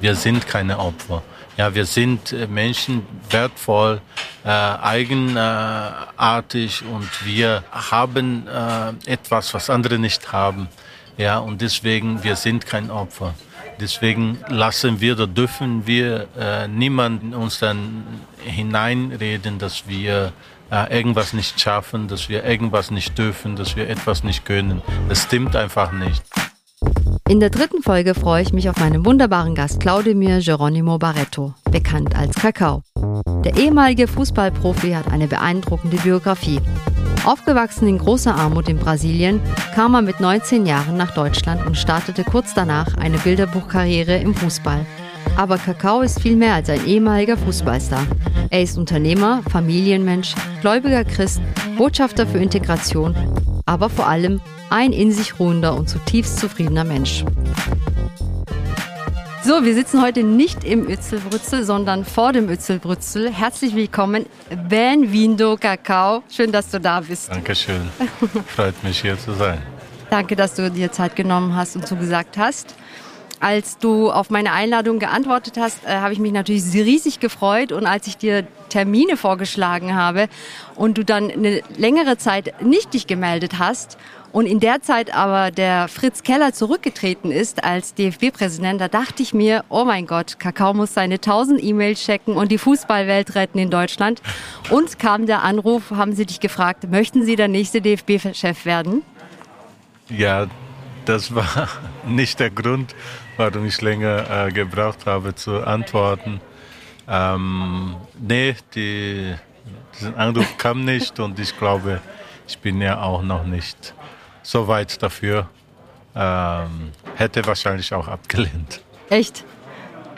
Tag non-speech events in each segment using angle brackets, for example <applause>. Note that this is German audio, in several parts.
Wir sind keine Opfer. Ja, wir sind äh, Menschen wertvoll, äh, eigenartig und wir haben äh, etwas, was andere nicht haben. Ja, und deswegen, wir sind kein Opfer. Deswegen lassen wir oder dürfen wir äh, niemanden uns dann hineinreden, dass wir äh, irgendwas nicht schaffen, dass wir irgendwas nicht dürfen, dass wir etwas nicht können. Das stimmt einfach nicht. In der dritten Folge freue ich mich auf meinen wunderbaren Gast Claudemir Geronimo Barreto, bekannt als Kakao. Der ehemalige Fußballprofi hat eine beeindruckende Biografie. Aufgewachsen in großer Armut in Brasilien, kam er mit 19 Jahren nach Deutschland und startete kurz danach eine Bilderbuchkarriere im Fußball. Aber Kakao ist viel mehr als ein ehemaliger Fußballstar. Er ist Unternehmer, Familienmensch, gläubiger Christ, Botschafter für Integration, aber vor allem ein in sich ruhender und zutiefst zufriedener Mensch. So, wir sitzen heute nicht im Ützelbrützel, sondern vor dem Ützelbrützel. Herzlich willkommen, Ben Vindo Kakao. Schön, dass du da bist. Dankeschön. Freut mich, hier zu sein. Danke, dass du dir Zeit genommen hast und zugesagt hast. Als du auf meine Einladung geantwortet hast, äh, habe ich mich natürlich riesig gefreut. Und als ich dir Termine vorgeschlagen habe und du dann eine längere Zeit nicht dich gemeldet hast und in der Zeit aber der Fritz Keller zurückgetreten ist als DFB-Präsident, da dachte ich mir, oh mein Gott, Kakao muss seine 1000 E-Mails checken und die Fußballwelt retten in Deutschland. Und kam der Anruf, haben sie dich gefragt, möchten Sie der nächste DFB-Chef werden? Ja, das war <laughs> nicht der Grund, warum ich länger äh, gebraucht habe zu antworten. Ähm, nee, die, diesen Anruf kam nicht und ich glaube, ich bin ja auch noch nicht so weit dafür. Ähm, hätte wahrscheinlich auch abgelehnt. Echt?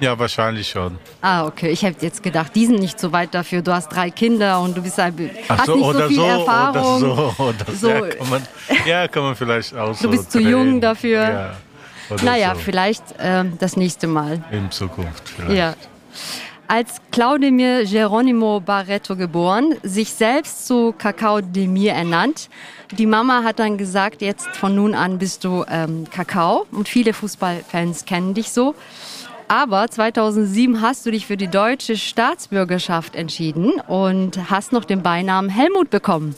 Ja, wahrscheinlich schon. Ah, okay. Ich hätte jetzt gedacht, die sind nicht so weit dafür. Du hast drei Kinder und du bist ein, hast so, nicht so viel so, Erfahrung. <laughs> Oder so, oder so. Ja, kann man, ja, kann man vielleicht auch so. Du bist drehen. zu jung dafür. Ja, naja, vielleicht äh, das nächste Mal. In Zukunft vielleicht. Ja. Als Claudemir Geronimo Barreto geboren, sich selbst zu Kakao Demir ernannt. Die Mama hat dann gesagt, jetzt von nun an bist du ähm, Kakao und viele Fußballfans kennen dich so. Aber 2007 hast du dich für die deutsche Staatsbürgerschaft entschieden und hast noch den Beinamen Helmut bekommen.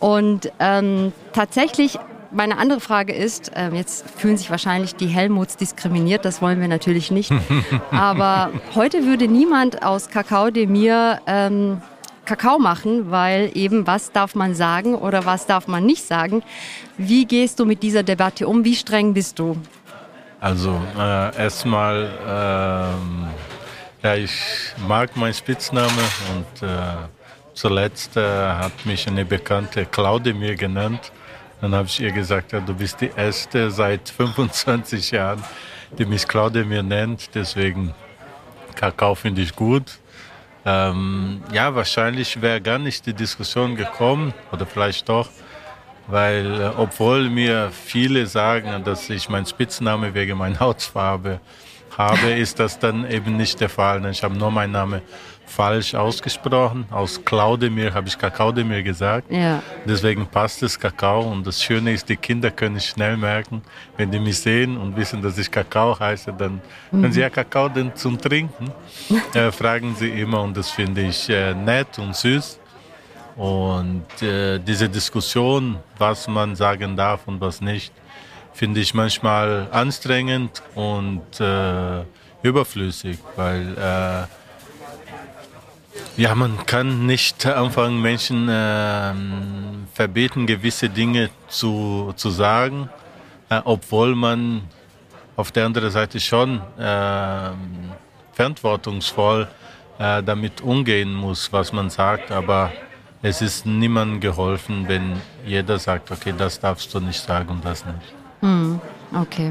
Und ähm, tatsächlich meine andere Frage ist, äh, jetzt fühlen sich wahrscheinlich die Helmuts diskriminiert, das wollen wir natürlich nicht. <laughs> Aber heute würde niemand aus Kakao de Mir ähm, Kakao machen, weil eben was darf man sagen oder was darf man nicht sagen. Wie gehst du mit dieser Debatte um? Wie streng bist du? Also äh, erstmal, ähm, ja, ich mag meinen Spitzname und äh, zuletzt äh, hat mich eine bekannte Claude mir genannt. Dann habe ich ihr gesagt, ja, du bist die erste seit 25 Jahren, die mich Claudia mir nennt. Deswegen Kakao finde ich gut. Ähm, ja, wahrscheinlich wäre gar nicht die Diskussion gekommen oder vielleicht doch, weil äh, obwohl mir viele sagen, dass ich meinen Spitzname wegen meiner Hautfarbe habe, ist das dann eben nicht der Fall. Ich habe nur meinen Namen falsch ausgesprochen. Aus Claudemir habe ich Kakaodemir gesagt. Ja. Deswegen passt es Kakao. Und das Schöne ist, die Kinder können schnell merken, wenn die mich sehen und wissen, dass ich Kakao heiße, dann mhm. können sie ja Kakao denn zum Trinken. <laughs> äh, fragen sie immer und das finde ich äh, nett und süß. Und äh, diese Diskussion, was man sagen darf und was nicht, finde ich manchmal anstrengend und äh, überflüssig, weil äh, ja, man kann nicht anfangen, Menschen äh, verbieten, gewisse Dinge zu, zu sagen, äh, obwohl man auf der anderen Seite schon äh, verantwortungsvoll damit umgehen muss, was man sagt. Aber es ist niemandem geholfen, wenn jeder sagt, okay, das darfst du nicht sagen und das nicht. Hm, okay.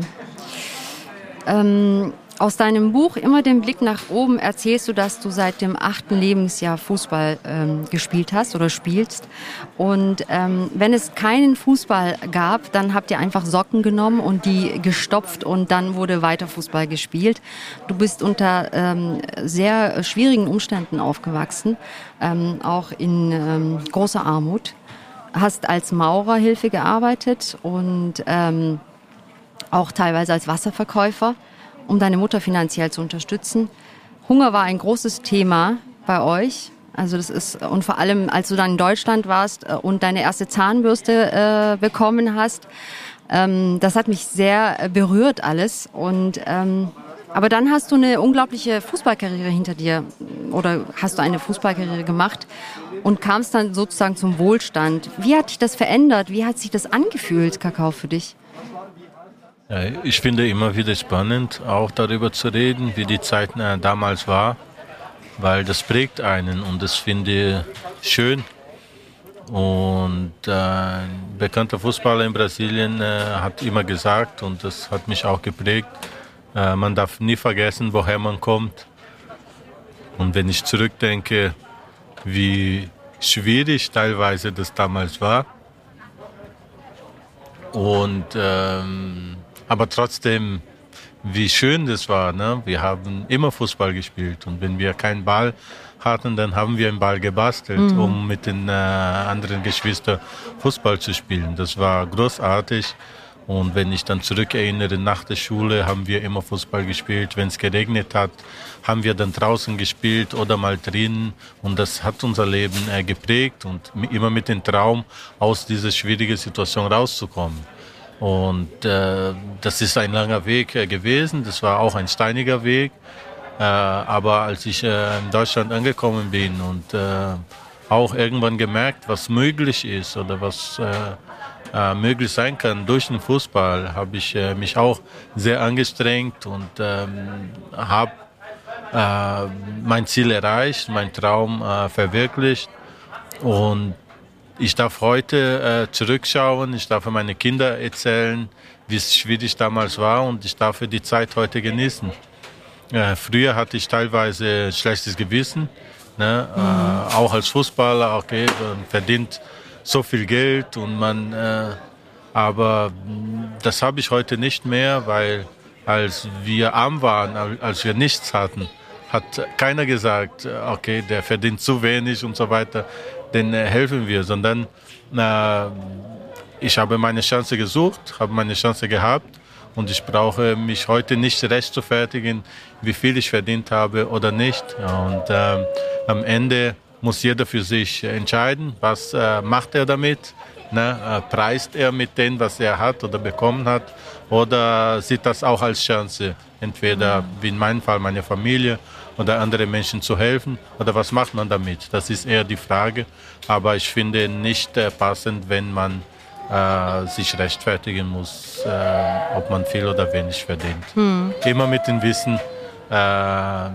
Ähm aus deinem Buch Immer den Blick nach oben erzählst du, dass du seit dem achten Lebensjahr Fußball ähm, gespielt hast oder spielst. Und ähm, wenn es keinen Fußball gab, dann habt ihr einfach Socken genommen und die gestopft und dann wurde weiter Fußball gespielt. Du bist unter ähm, sehr schwierigen Umständen aufgewachsen, ähm, auch in ähm, großer Armut. Hast als Maurerhilfe gearbeitet und ähm, auch teilweise als Wasserverkäufer um deine Mutter finanziell zu unterstützen. Hunger war ein großes Thema bei euch. Also das ist, und vor allem, als du dann in Deutschland warst äh, und deine erste Zahnbürste äh, bekommen hast, ähm, das hat mich sehr berührt alles. Und ähm, aber dann hast du eine unglaubliche Fußballkarriere hinter dir oder hast du eine Fußballkarriere gemacht und kamst dann sozusagen zum Wohlstand. Wie hat dich das verändert? Wie hat sich das angefühlt, Kakao, für dich? Ich finde immer wieder spannend, auch darüber zu reden, wie die Zeit äh, damals war, weil das prägt einen und das finde ich schön. Und äh, ein bekannter Fußballer in Brasilien äh, hat immer gesagt, und das hat mich auch geprägt, man darf nie vergessen, woher man kommt. Und wenn ich zurückdenke, wie schwierig teilweise das damals war, und ähm, aber trotzdem, wie schön das war. Ne? Wir haben immer Fußball gespielt und wenn wir keinen Ball hatten, dann haben wir einen Ball gebastelt, mhm. um mit den äh, anderen Geschwistern Fußball zu spielen. Das war großartig. Und wenn ich dann zurückerinnere, nach der Schule haben wir immer Fußball gespielt. Wenn es geregnet hat, haben wir dann draußen gespielt oder mal drinnen. Und das hat unser Leben äh, geprägt und immer mit dem Traum, aus dieser schwierigen Situation rauszukommen. Und äh, das ist ein langer Weg äh, gewesen. Das war auch ein steiniger Weg. Äh, aber als ich äh, in Deutschland angekommen bin und äh, auch irgendwann gemerkt, was möglich ist oder was äh, äh, möglich sein kann durch den Fußball, habe ich äh, mich auch sehr angestrengt und ähm, habe äh, mein Ziel erreicht, mein Traum äh, verwirklicht. Und ich darf heute äh, zurückschauen, ich darf meine Kinder erzählen, wie es schwierig damals war und ich darf die Zeit heute genießen. Äh, früher hatte ich teilweise schlechtes Gewissen, ne? Mhm. Äh, auch als Fußballer, okay, man verdient so viel Geld und man, äh, aber das habe ich heute nicht mehr, weil als wir arm waren, als wir nichts hatten, hat keiner gesagt, okay, der verdient zu wenig und so weiter denen äh, helfen wir, sondern äh, ich habe meine Chance gesucht, habe meine Chance gehabt und ich brauche mich heute nicht rechtfertigen, wie viel ich verdient habe oder nicht. Und äh, am Ende muss jeder für sich entscheiden, was äh, macht er damit. Ne? Äh, preist er mit dem, was er hat oder bekommen hat, oder sieht das auch als Chance, entweder wie in meinem Fall meine Familie oder anderen Menschen zu helfen? Oder was macht man damit? Das ist eher die Frage. Aber ich finde nicht äh, passend, wenn man äh, sich rechtfertigen muss, äh, ob man viel oder wenig verdient. Hm. Immer mit dem Wissen, äh,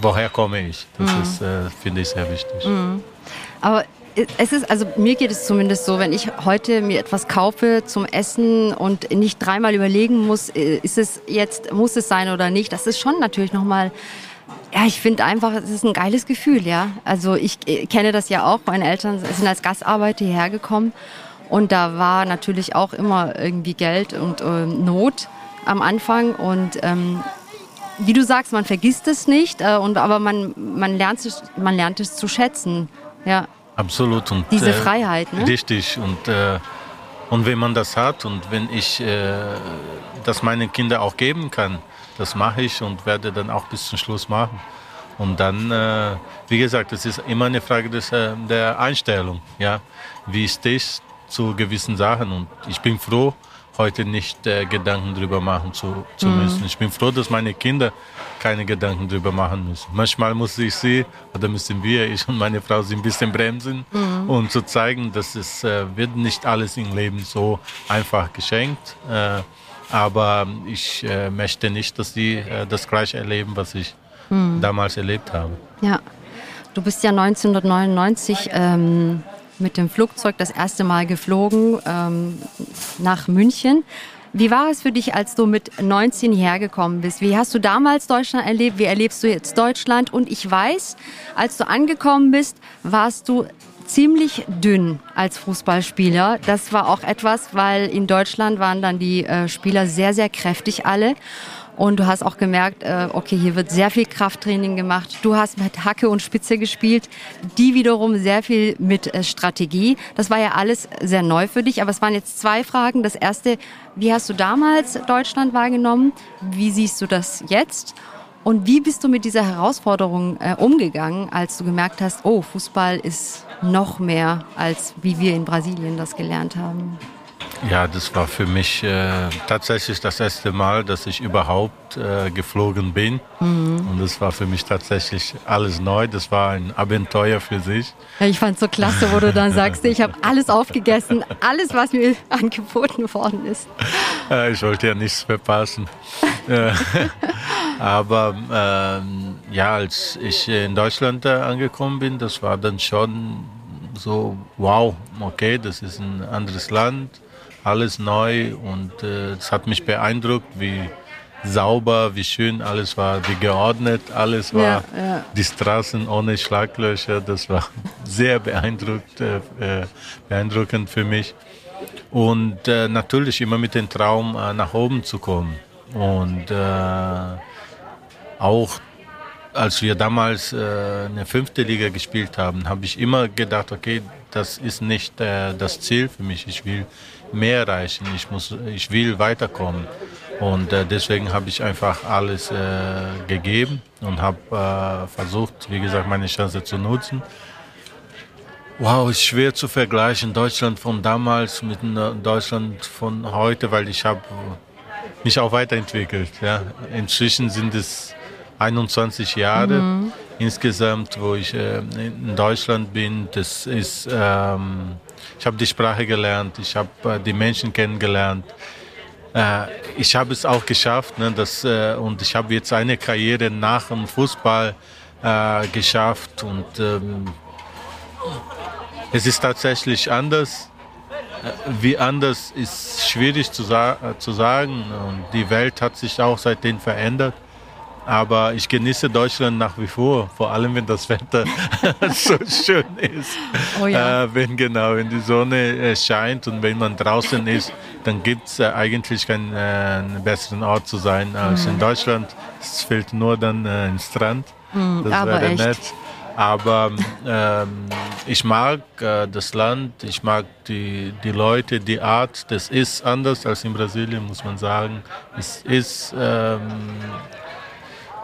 woher komme ich. Das hm. ist, äh, finde ich, sehr wichtig. Hm. Aber es ist, also mir geht es zumindest so, wenn ich heute mir etwas kaufe zum Essen und nicht dreimal überlegen muss, äh, ist es jetzt, muss es sein oder nicht, das ist schon natürlich nochmal ja, ich finde einfach, es ist ein geiles Gefühl, ja. Also ich äh, kenne das ja auch. Meine Eltern sind als Gastarbeiter hierher gekommen und da war natürlich auch immer irgendwie Geld und äh, Not am Anfang und ähm, wie du sagst, man vergisst es nicht, äh, und, aber man, man, lernt es, man lernt es zu schätzen. Ja. Absolut. Und, Diese äh, Freiheit. Ne? Richtig. Und, äh, und wenn man das hat und wenn ich äh, das meinen Kindern auch geben kann, das mache ich und werde dann auch bis zum Schluss machen. Und dann, äh, wie gesagt, es ist immer eine Frage des, äh, der Einstellung. Ja? Wie stehst zu gewissen Sachen? Und ich bin froh, heute nicht äh, Gedanken darüber machen zu, zu mhm. müssen. Ich bin froh, dass meine Kinder keine Gedanken darüber machen müssen. Manchmal muss ich sie, oder müssen wir, ich und meine Frau, sie ein bisschen bremsen, mhm. um zu zeigen, dass es äh, wird nicht alles im Leben so einfach geschenkt. Äh, aber ich äh, möchte nicht, dass sie äh, das Gleiche erleben, was ich hm. damals erlebt habe. Ja, du bist ja 1999 ähm, mit dem Flugzeug das erste Mal geflogen ähm, nach München. Wie war es für dich, als du mit 19 hergekommen bist? Wie hast du damals Deutschland erlebt? Wie erlebst du jetzt Deutschland? Und ich weiß, als du angekommen bist, warst du ziemlich dünn als Fußballspieler. Das war auch etwas, weil in Deutschland waren dann die äh, Spieler sehr, sehr kräftig alle. Und du hast auch gemerkt, äh, okay, hier wird sehr viel Krafttraining gemacht. Du hast mit Hacke und Spitze gespielt, die wiederum sehr viel mit äh, Strategie. Das war ja alles sehr neu für dich, aber es waren jetzt zwei Fragen. Das erste, wie hast du damals Deutschland wahrgenommen? Wie siehst du das jetzt? Und wie bist du mit dieser Herausforderung äh, umgegangen, als du gemerkt hast, oh, Fußball ist noch mehr, als wie wir in Brasilien das gelernt haben? Ja, das war für mich äh, tatsächlich das erste Mal, dass ich überhaupt äh, geflogen bin. Mhm. Und das war für mich tatsächlich alles neu. Das war ein Abenteuer für sich. Ja, ich fand es so klasse, wo du dann sagst, ich habe alles aufgegessen, alles, was mir <laughs> angeboten worden ist. Äh, ich wollte ja nichts verpassen. Äh, <laughs> aber ähm, ja, als ich in Deutschland angekommen bin, das war dann schon so, wow, okay, das ist ein anderes Land alles neu und äh, es hat mich beeindruckt, wie sauber, wie schön alles war, wie geordnet alles war. Ja, ja. Die Straßen ohne Schlaglöcher, das war <laughs> sehr beeindruckt, äh, äh, beeindruckend für mich. Und äh, natürlich immer mit dem Traum, äh, nach oben zu kommen. Und äh, auch als wir damals äh, eine fünfte Liga gespielt haben, habe ich immer gedacht, okay, das ist nicht äh, das Ziel für mich. Ich will mehr erreichen. Ich muss, ich will weiterkommen. Und äh, deswegen habe ich einfach alles äh, gegeben und habe äh, versucht, wie gesagt, meine Chance zu nutzen. Wow, ist schwer zu vergleichen Deutschland von damals mit Deutschland von heute, weil ich habe mich auch weiterentwickelt. Ja. Inzwischen sind es 21 Jahre mhm. insgesamt, wo ich äh, in Deutschland bin. Das ist, ähm, ich habe die Sprache gelernt, ich habe äh, die Menschen kennengelernt. Äh, ich habe es auch geschafft, ne, das, äh, und ich habe jetzt eine Karriere nach dem Fußball äh, geschafft und ähm, es ist tatsächlich anders. Äh, wie anders ist schwierig zu, sa zu sagen und die Welt hat sich auch seitdem verändert. Aber ich genieße Deutschland nach wie vor, vor allem wenn das Wetter <laughs> so schön ist. Oh ja. äh, wenn genau, wenn die Sonne äh, scheint und wenn man draußen ist, dann gibt es äh, eigentlich keinen äh, besseren Ort zu sein als mhm. in Deutschland. Es fehlt nur dann äh, ins Strand. Mhm, das wäre nett. Aber ähm, ich mag äh, das Land, ich mag die, die Leute, die Art. Das ist anders als in Brasilien, muss man sagen. Es ist ähm,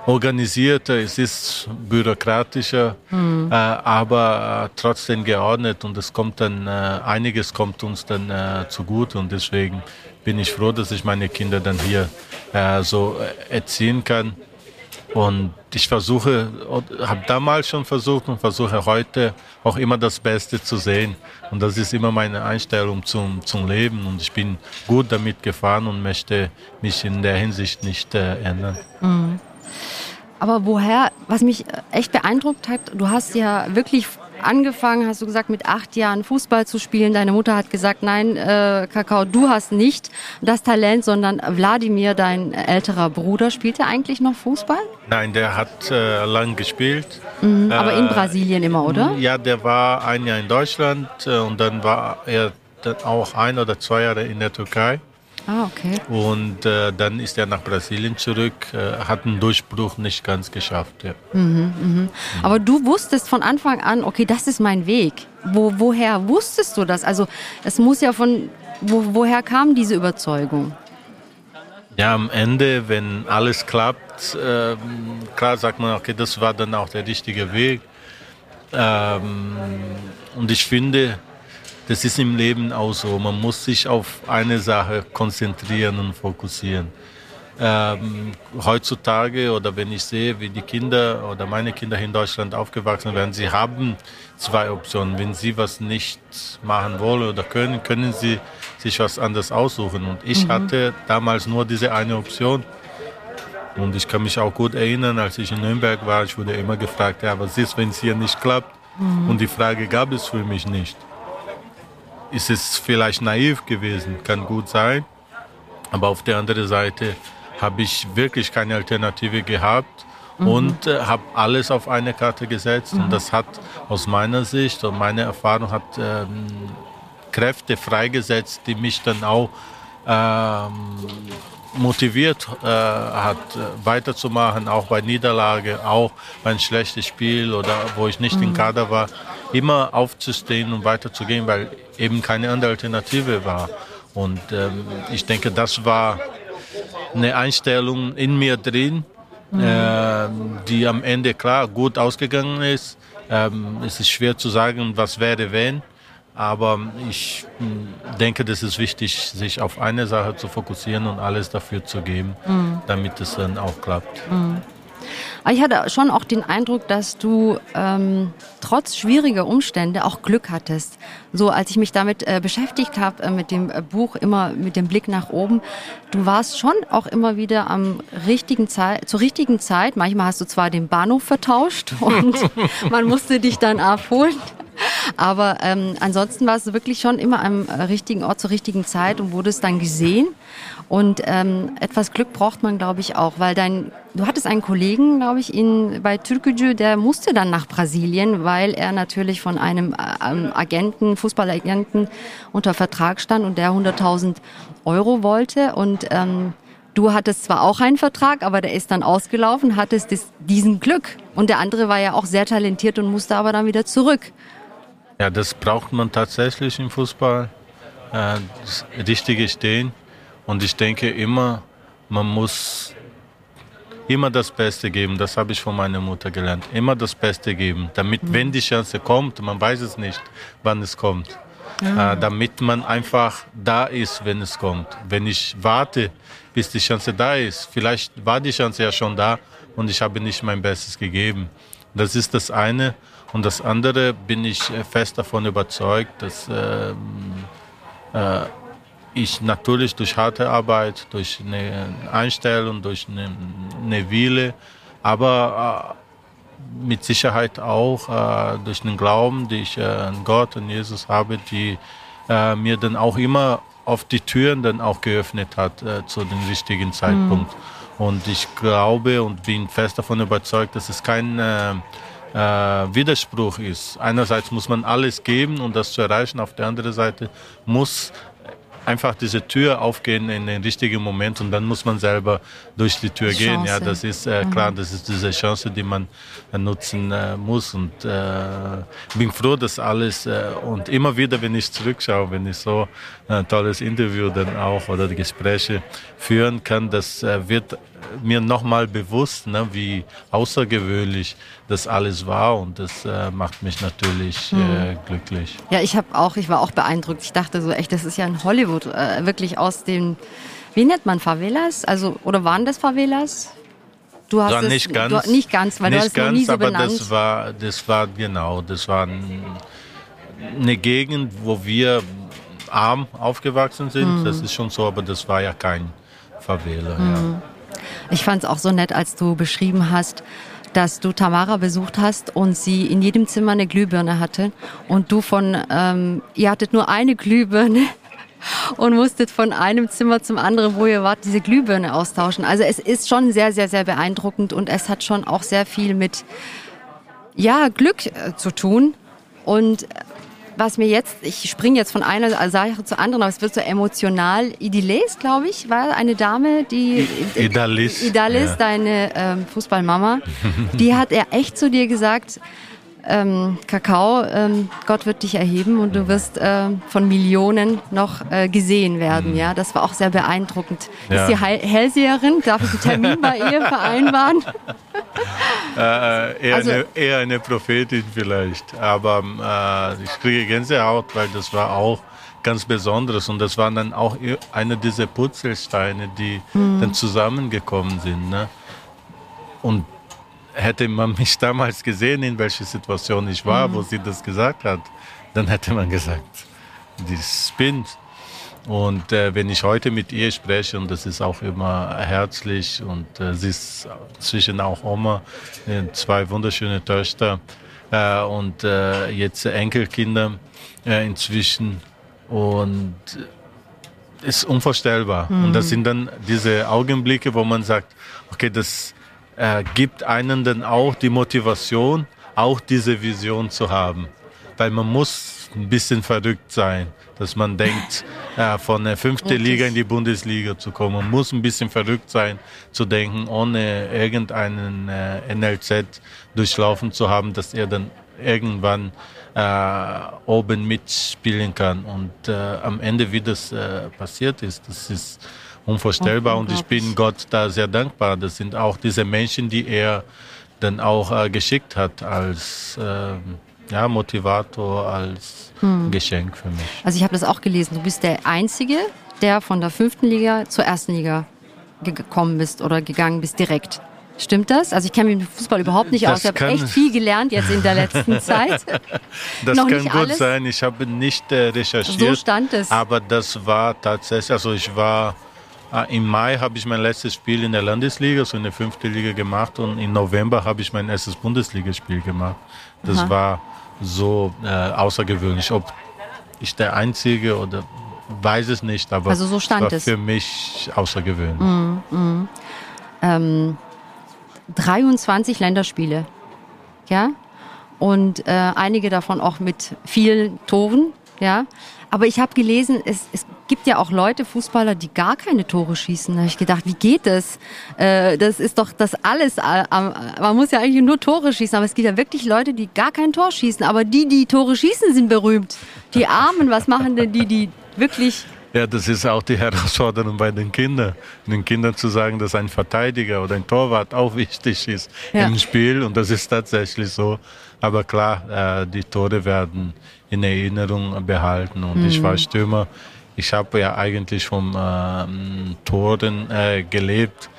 organisierter, es ist bürokratischer, mhm. äh, aber äh, trotzdem geordnet und es kommt dann, äh, einiges kommt uns dann äh, zugute und deswegen bin ich froh, dass ich meine Kinder dann hier äh, so äh, erziehen kann. Und ich versuche, habe damals schon versucht und versuche heute auch immer das Beste zu sehen. Und das ist immer meine Einstellung zum, zum Leben. Und ich bin gut damit gefahren und möchte mich in der Hinsicht nicht äh, ändern. Mhm. Aber woher, was mich echt beeindruckt hat, du hast ja wirklich angefangen, hast du gesagt, mit acht Jahren Fußball zu spielen. Deine Mutter hat gesagt, nein, äh, Kakao, du hast nicht das Talent, sondern Wladimir, dein älterer Bruder, spielt er eigentlich noch Fußball? Nein, der hat äh, lang gespielt. Mhm, aber in äh, Brasilien immer, oder? Ja, der war ein Jahr in Deutschland äh, und dann war er dann auch ein oder zwei Jahre in der Türkei. Ah, okay. Und äh, dann ist er nach Brasilien zurück, äh, hat einen Durchbruch nicht ganz geschafft. Ja. Mhm, mhm. Aber du wusstest von Anfang an, okay, das ist mein Weg. Wo, woher wusstest du das? Also es muss ja von, wo, woher kam diese Überzeugung? Ja, am Ende, wenn alles klappt, äh, klar sagt man, okay, das war dann auch der richtige Weg. Ähm, und ich finde, das ist im Leben auch so. Man muss sich auf eine Sache konzentrieren und fokussieren. Ähm, heutzutage oder wenn ich sehe, wie die Kinder oder meine Kinder in Deutschland aufgewachsen werden, sie haben zwei Optionen. Wenn sie was nicht machen wollen oder können, können sie sich was anderes aussuchen. Und ich mhm. hatte damals nur diese eine Option. Und ich kann mich auch gut erinnern, als ich in Nürnberg war, ich wurde immer gefragt, ja, was ist, wenn es hier nicht klappt? Mhm. Und die Frage gab es für mich nicht ist es vielleicht naiv gewesen, kann gut sein. Aber auf der anderen Seite habe ich wirklich keine Alternative gehabt mhm. und äh, habe alles auf eine Karte gesetzt. Mhm. Und das hat aus meiner Sicht und meiner Erfahrung hat ähm, Kräfte freigesetzt, die mich dann auch ähm, motiviert äh, hat, äh, weiterzumachen, auch bei Niederlage, auch bei einem schlechten Spiel oder wo ich nicht mhm. im Kader war, immer aufzustehen und weiterzugehen, weil eben keine andere Alternative war. Und ähm, ich denke, das war eine Einstellung in mir drin, mhm. äh, die am Ende klar gut ausgegangen ist. Ähm, es ist schwer zu sagen, was wäre wenn. Aber ich hm, denke, das ist wichtig, sich auf eine Sache zu fokussieren und alles dafür zu geben, mhm. damit es dann auch klappt. Mhm. Ich hatte schon auch den Eindruck, dass du ähm, trotz schwieriger Umstände auch Glück hattest. So als ich mich damit äh, beschäftigt habe, äh, mit dem äh, Buch, immer mit dem Blick nach oben, du warst schon auch immer wieder am richtigen Zeit, zur richtigen Zeit. Manchmal hast du zwar den Bahnhof vertauscht <laughs> und man musste dich dann abholen. Aber ähm, ansonsten warst du wirklich schon immer am äh, richtigen Ort zur richtigen Zeit und wurdest dann gesehen. Und ähm, etwas Glück braucht man, glaube ich, auch, weil dein, du hattest einen Kollegen, glaube ich, in, bei Türkgücü, der musste dann nach Brasilien, weil er natürlich von einem ähm, Agenten, Fußballagenten unter Vertrag stand und der 100.000 Euro wollte. Und ähm, du hattest zwar auch einen Vertrag, aber der ist dann ausgelaufen, hattest diesen Glück. Und der andere war ja auch sehr talentiert und musste aber dann wieder zurück. Ja, das braucht man tatsächlich im Fußball. Äh, das richtige Stehen. Und ich denke immer, man muss immer das Beste geben. Das habe ich von meiner Mutter gelernt. Immer das Beste geben, damit, mhm. wenn die Chance kommt, man weiß es nicht, wann es kommt. Ja. Äh, damit man einfach da ist, wenn es kommt. Wenn ich warte, bis die Chance da ist, vielleicht war die Chance ja schon da und ich habe nicht mein Bestes gegeben. Das ist das eine. Und das andere bin ich äh, fest davon überzeugt, dass äh, äh, ich natürlich durch harte Arbeit, durch eine Einstellung, durch eine, eine Wille, aber äh, mit Sicherheit auch äh, durch den Glauben, den ich äh, an Gott und Jesus habe, die äh, mir dann auch immer auf die Türen dann auch geöffnet hat zu dem richtigen Zeitpunkt. Mhm. Und ich glaube und bin fest davon überzeugt, dass es kein äh, äh, Widerspruch ist. Einerseits muss man alles geben, um das zu erreichen. Auf der anderen Seite muss einfach diese Tür aufgehen in den richtigen Moment und dann muss man selber durch die Tür Chance. gehen. Ja, das ist äh, klar, mhm. das ist diese Chance, die man äh, nutzen äh, muss und äh, bin froh, dass alles äh, und immer wieder, wenn ich zurückschaue, wenn ich so ein tolles Interview dann auch oder Gespräche führen kann, das äh, wird mir nochmal bewusst, ne, wie außergewöhnlich das alles war und das äh, macht mich natürlich äh, hm. glücklich. Ja, ich habe auch, ich war auch beeindruckt. Ich dachte so, echt, das ist ja in Hollywood, äh, wirklich aus den, wie nennt man Favelas? Also oder waren das Favelas? Du hast es, nicht ganz, du, nicht ganz, weil nicht du hast ganz, nie so aber benannt. das war, das war genau, das war eine Gegend, wo wir arm aufgewachsen sind. Mhm. Das ist schon so, aber das war ja kein Favela. Mhm. Ja. Ich fand es auch so nett, als du beschrieben hast, dass du Tamara besucht hast und sie in jedem Zimmer eine Glühbirne hatte und du von, ähm, ihr hattet nur eine Glühbirne <laughs> und musstet von einem Zimmer zum anderen, wo ihr wart, diese Glühbirne austauschen. Also es ist schon sehr, sehr, sehr beeindruckend und es hat schon auch sehr viel mit, ja, Glück äh, zu tun und was mir jetzt, ich springe jetzt von einer Sache zur anderen, aber es wird so emotional. Idiles, glaube ich, war eine Dame, die Idalis, Idalis ja. deine ähm, Fußballmama, die hat er echt zu dir gesagt, ähm, Kakao, ähm, Gott wird dich erheben und du wirst äh, von Millionen noch äh, gesehen werden. Mhm. Ja, das war auch sehr beeindruckend. Ja. Ist sie Hellseherin? Darf ich einen Termin bei ihr vereinbaren? <laughs> <laughs> äh, eher, also, eine, eher, eine, Prophetin vielleicht, aber äh, ich kriege Gänsehaut, weil das war auch ganz Besonderes und das waren dann auch eine dieser Putzelsteine, die mhm. dann zusammengekommen sind. Ne? Und hätte man mich damals gesehen, in welcher Situation ich war, mhm. wo sie das gesagt hat, dann hätte man gesagt, die spinnt. Und äh, wenn ich heute mit ihr spreche, und das ist auch immer herzlich, und äh, sie ist zwischen auch Oma, äh, zwei wunderschöne Töchter äh, und äh, jetzt Enkelkinder äh, inzwischen. Und ist unvorstellbar. Mhm. Und das sind dann diese Augenblicke, wo man sagt, okay, das äh, gibt einen dann auch die Motivation, auch diese Vision zu haben. Weil man muss ein bisschen verrückt sein, dass man denkt, ja, <laughs> von der fünften Liga in die Bundesliga zu kommen. Man muss ein bisschen verrückt sein, zu denken, ohne irgendeinen äh, NLZ durchlaufen zu haben, dass er dann irgendwann äh, oben mitspielen kann. Und äh, am Ende, wie das äh, passiert ist, das ist unvorstellbar. Und ich bin Gott da sehr dankbar. Das sind auch diese Menschen, die er dann auch äh, geschickt hat als äh, ja, Motivator, als hm. Geschenk für mich. Also ich habe das auch gelesen. Du bist der Einzige, der von der fünften Liga zur ersten Liga gekommen bist oder gegangen bist direkt. Stimmt das? Also ich kenne mich mit Fußball überhaupt nicht das aus. Ich habe echt viel gelernt jetzt in der letzten <laughs> Zeit. das Noch kann gut alles. sein. Ich habe nicht äh, recherchiert. So stand es. Aber das war tatsächlich, also ich war Im Mai habe ich mein letztes Spiel in der Landesliga, so in der fünften Liga gemacht und im November habe ich mein erstes Bundesligaspiel gemacht. Das Aha. war so äh, außergewöhnlich. Ob ich der Einzige oder weiß es nicht, aber also so stand war es. für mich außergewöhnlich. Mm, mm. Ähm, 23 Länderspiele, ja, und äh, einige davon auch mit vielen Toren, ja. Aber ich habe gelesen, es, es gibt ja auch Leute, Fußballer, die gar keine Tore schießen. Da habe ich gedacht, wie geht das? Äh, das ist doch das alles. Äh, man muss ja eigentlich nur Tore schießen. Aber es gibt ja wirklich Leute, die gar kein Tor schießen. Aber die, die Tore schießen, sind berühmt. Die Armen, was machen denn die, die wirklich ja, das ist auch die <laughs> Herausforderung bei den Kindern. Den Kindern zu sagen, dass ein Verteidiger oder ein Torwart auch wichtig ist ja. im Spiel. Und das ist tatsächlich so. Aber klar, äh, die Tore werden in Erinnerung behalten. Und mhm. ich war Stürmer. Ich habe ja eigentlich vom äh, Toren äh, gelebt.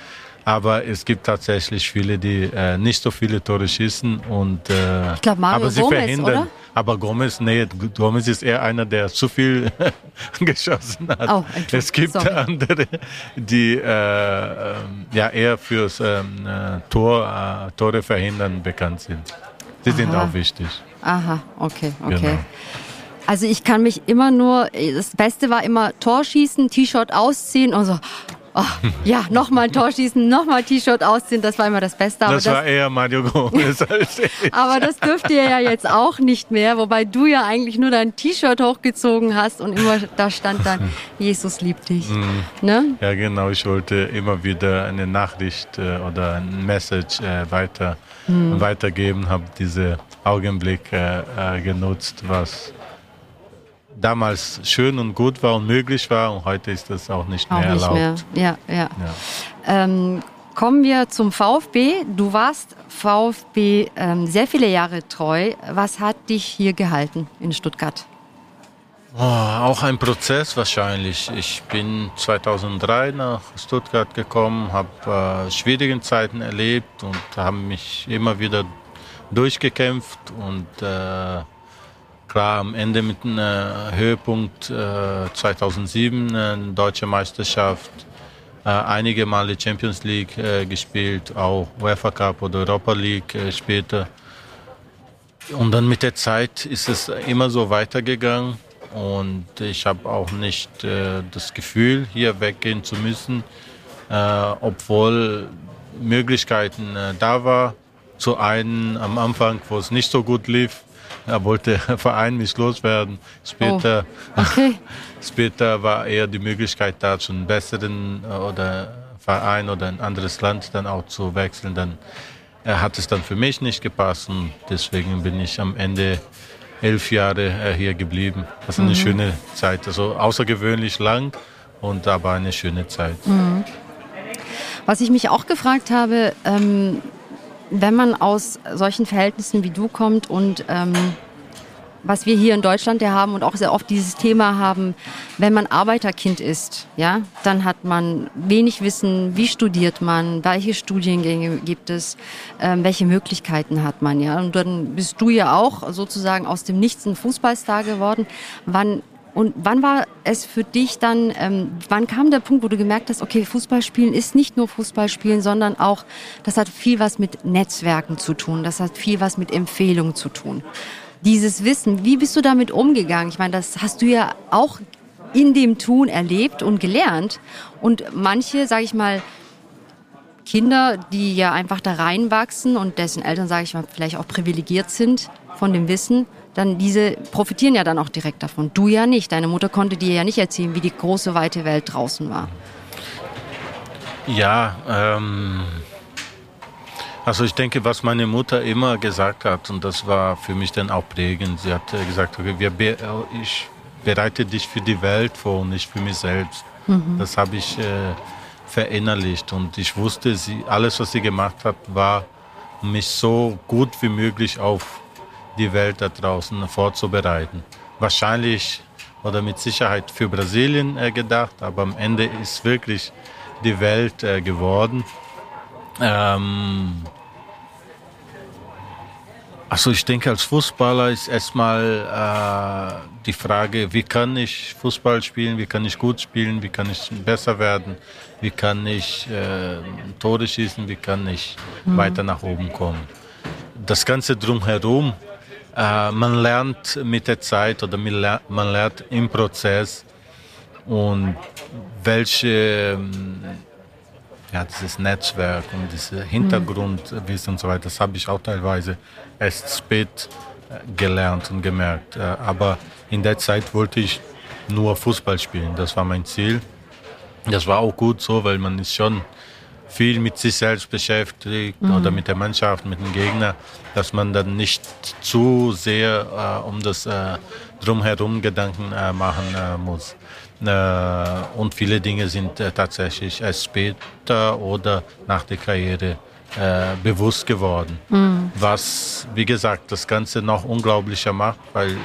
Aber es gibt tatsächlich viele, die äh, nicht so viele Tore schießen und äh, ich glaube Mario aber sie Gomez, verhindern. Oder? Aber Gomez, nee, Gomez ist eher einer, der zu viel <laughs> geschossen hat. Oh, es gibt Sorry. andere, die äh, ähm, ja eher fürs ähm, äh, Tor, äh, Tore verhindern bekannt sind. Die Aha. sind auch wichtig. Aha, okay, okay. Genau. Also ich kann mich immer nur, das Beste war immer Torschießen, T-Shirt ausziehen und so, oh, <laughs> ja, nochmal ein Tor schießen, nochmal T-Shirt ausziehen, das war immer das Beste. das, das war eher Mario Gomez <laughs> als ich. Aber das dürft ihr ja jetzt auch nicht mehr, wobei du ja eigentlich nur dein T-Shirt hochgezogen hast und immer da stand dann, <laughs> Jesus liebt dich. Mhm. Ne? Ja, genau, ich wollte immer wieder eine Nachricht äh, oder ein Message äh, weiter, mhm. weitergeben, habe diese Augenblicke äh, genutzt, was damals schön und gut war und möglich war und heute ist das auch nicht auch mehr nicht erlaubt. Mehr. Ja, ja. ja. Ähm, kommen wir zum VfB. Du warst VfB ähm, sehr viele Jahre treu. Was hat dich hier gehalten in Stuttgart? Oh, auch ein Prozess wahrscheinlich. Ich bin 2003 nach Stuttgart gekommen, habe äh, schwierige Zeiten erlebt und habe mich immer wieder durchgekämpft und äh, klar am Ende mit einem äh, Höhepunkt äh, 2007, eine deutsche Meisterschaft, äh, einige Male Champions League äh, gespielt, auch UEFA Cup oder Europa League äh, später. Und dann mit der Zeit ist es immer so weitergegangen und ich habe auch nicht äh, das Gefühl, hier weggehen zu müssen, obwohl Möglichkeiten da war. Zu einen am Anfang, wo es nicht so gut lief, er wollte <laughs> Verein mich loswerden. Später, oh, okay. <laughs> später war eher die Möglichkeit da, zu einem besseren äh, oder Verein oder ein anderes Land dann auch zu wechseln. Dann er hat es dann für mich nicht gepasst und deswegen bin ich am Ende elf Jahre äh, hier geblieben. Das ist eine mhm. schöne Zeit, also außergewöhnlich lang und aber eine schöne Zeit. Mhm. Was ich mich auch gefragt habe, ähm, wenn man aus solchen Verhältnissen wie du kommt und ähm, was wir hier in Deutschland ja haben und auch sehr oft dieses Thema haben, wenn man Arbeiterkind ist, ja, dann hat man wenig Wissen, wie studiert man, welche Studiengänge gibt es, ähm, welche Möglichkeiten hat man, ja. Und dann bist du ja auch sozusagen aus dem Nichts ein Fußballstar geworden. Wann und wann war es für dich dann, ähm, wann kam der Punkt, wo du gemerkt hast, okay, Fußballspielen ist nicht nur Fußballspielen, sondern auch, das hat viel was mit Netzwerken zu tun, das hat viel was mit Empfehlungen zu tun. Dieses Wissen, wie bist du damit umgegangen? Ich meine, das hast du ja auch in dem Tun erlebt und gelernt. Und manche, sage ich mal, Kinder, die ja einfach da reinwachsen und dessen Eltern, sage ich mal, vielleicht auch privilegiert sind, von dem Wissen, dann diese profitieren ja dann auch direkt davon. Du ja nicht. Deine Mutter konnte dir ja nicht erzählen, wie die große, weite Welt draußen war. Ja, ähm, also ich denke, was meine Mutter immer gesagt hat, und das war für mich dann auch prägend, sie hat gesagt, okay, wir be ich bereite dich für die Welt vor und nicht für mich selbst. Mhm. Das habe ich äh, verinnerlicht und ich wusste, sie, alles, was sie gemacht hat, war, mich so gut wie möglich auf die Welt da draußen vorzubereiten. Wahrscheinlich oder mit Sicherheit für Brasilien äh, gedacht, aber am Ende ist wirklich die Welt äh, geworden. Ähm, also ich denke, als Fußballer ist erstmal äh, die Frage, wie kann ich Fußball spielen, wie kann ich gut spielen, wie kann ich besser werden, wie kann ich äh, Tore schießen, wie kann ich mhm. weiter nach oben kommen. Das Ganze drumherum, äh, man lernt mit der Zeit oder man lernt im Prozess und welche ja, dieses Netzwerk und diese Hintergrundwissen und so weiter, das habe ich auch teilweise erst spät äh, gelernt und gemerkt. Äh, aber in der Zeit wollte ich nur Fußball spielen. Das war mein Ziel. Das war auch gut so, weil man ist schon viel mit sich selbst beschäftigt mhm. oder mit der Mannschaft, mit dem Gegner, dass man dann nicht zu sehr äh, um das äh, drumherum Gedanken äh, machen äh, muss. Äh, und viele Dinge sind äh, tatsächlich erst später oder nach der Karriere äh, bewusst geworden. Mhm. Was, wie gesagt, das Ganze noch unglaublicher macht, weil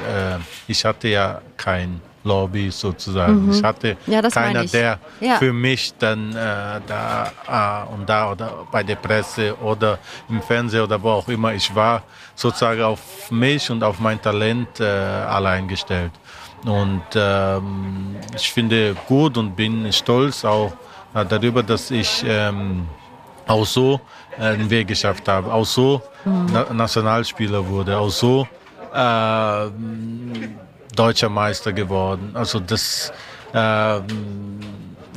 ich hatte ja kein Lobby sozusagen. Mhm. Ich hatte ja, keiner, der ja. für mich dann äh, da äh, und da oder bei der Presse oder im Fernsehen oder wo auch immer ich war, sozusagen auf mich und auf mein Talent äh, allein gestellt. Und ähm, ich finde gut und bin stolz auch äh, darüber, dass ich ähm, auch so äh, einen Weg geschafft habe, auch so mhm. Na Nationalspieler wurde, auch so äh, deutscher Meister geworden. Also das äh,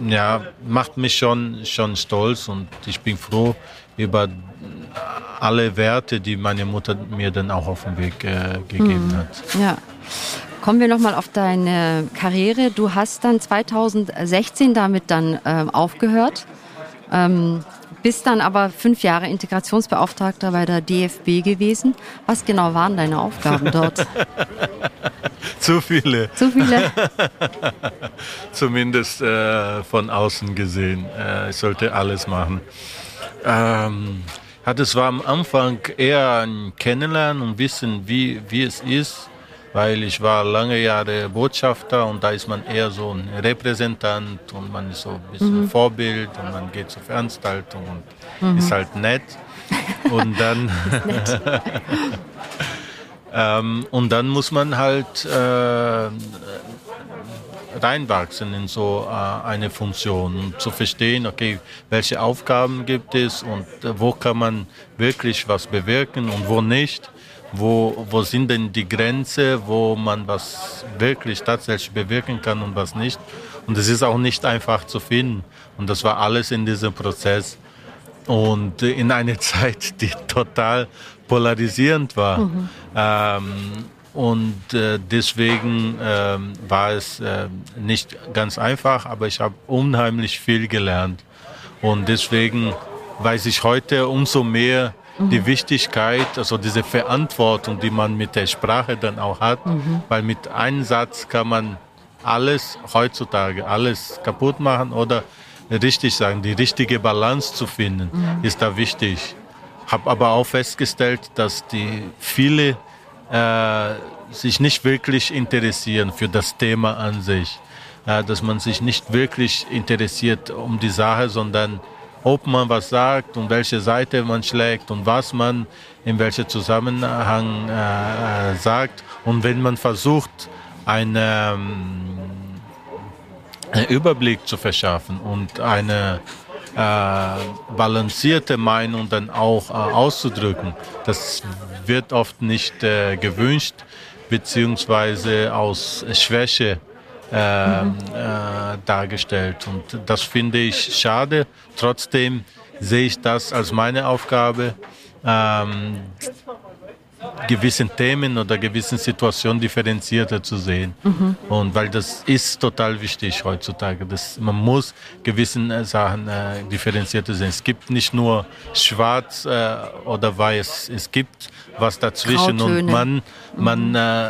ja, macht mich schon, schon stolz und ich bin froh über alle Werte, die meine Mutter mir dann auch auf den Weg äh, gegeben mhm. hat. Ja. Kommen wir nochmal auf deine Karriere. Du hast dann 2016 damit dann äh, aufgehört, ähm, bist dann aber fünf Jahre Integrationsbeauftragter bei der DFB gewesen. Was genau waren deine Aufgaben dort? <laughs> Zu viele. Zu viele? <laughs> Zumindest äh, von außen gesehen. Äh, ich sollte alles machen. Ähm, ja, das war am Anfang eher ein Kennenlernen und wissen, wie, wie es ist weil ich war lange Jahre Botschafter und da ist man eher so ein Repräsentant und man ist so ein bisschen mhm. Vorbild und man geht zur Veranstaltung und mhm. ist halt nett. Und dann, <laughs> <laughs> ähm, und dann muss man halt äh, reinwachsen in so äh, eine Funktion und zu verstehen, okay, welche Aufgaben gibt es und äh, wo kann man wirklich was bewirken und wo nicht wo, wo sind denn die Grenzen, wo man was wirklich tatsächlich bewirken kann und was nicht. Und es ist auch nicht einfach zu finden. Und das war alles in diesem Prozess. Und in einer <laughs> Zeit, die total polarisierend war. Mhm. Ähm, und äh, deswegen äh, war es äh, nicht ganz einfach, aber ich habe unheimlich viel gelernt. Und deswegen weiß ich heute umso mehr, mhm. die Wichtigkeit, also diese Verantwortung, die man mit der Sprache dann auch hat, mhm. weil mit einem Satz kann man alles heutzutage, alles kaputt machen oder richtig sagen, die richtige Balance zu finden, mhm. ist da wichtig. Habe aber auch festgestellt, dass die viele äh, sich nicht wirklich interessieren für das Thema an sich, äh, dass man sich nicht wirklich interessiert um die Sache, sondern ob man was sagt und welche Seite man schlägt und was man in welchem Zusammenhang äh, äh sagt. Und wenn man versucht, einen, ähm, einen Überblick zu verschaffen und eine äh, balancierte Meinung dann auch äh, auszudrücken, das wird oft nicht äh, gewünscht, beziehungsweise aus Schwäche ähm, äh, dargestellt. Und das finde ich schade. Trotzdem sehe ich das als meine Aufgabe, ähm, gewissen Themen oder gewissen Situationen differenzierter zu sehen. Mhm. Und weil das ist total wichtig heutzutage. Das, man muss gewissen äh, Sachen äh, differenzierter sehen. Es gibt nicht nur schwarz äh, oder weiß, es gibt was dazwischen Grautöne. und man, man mhm. äh,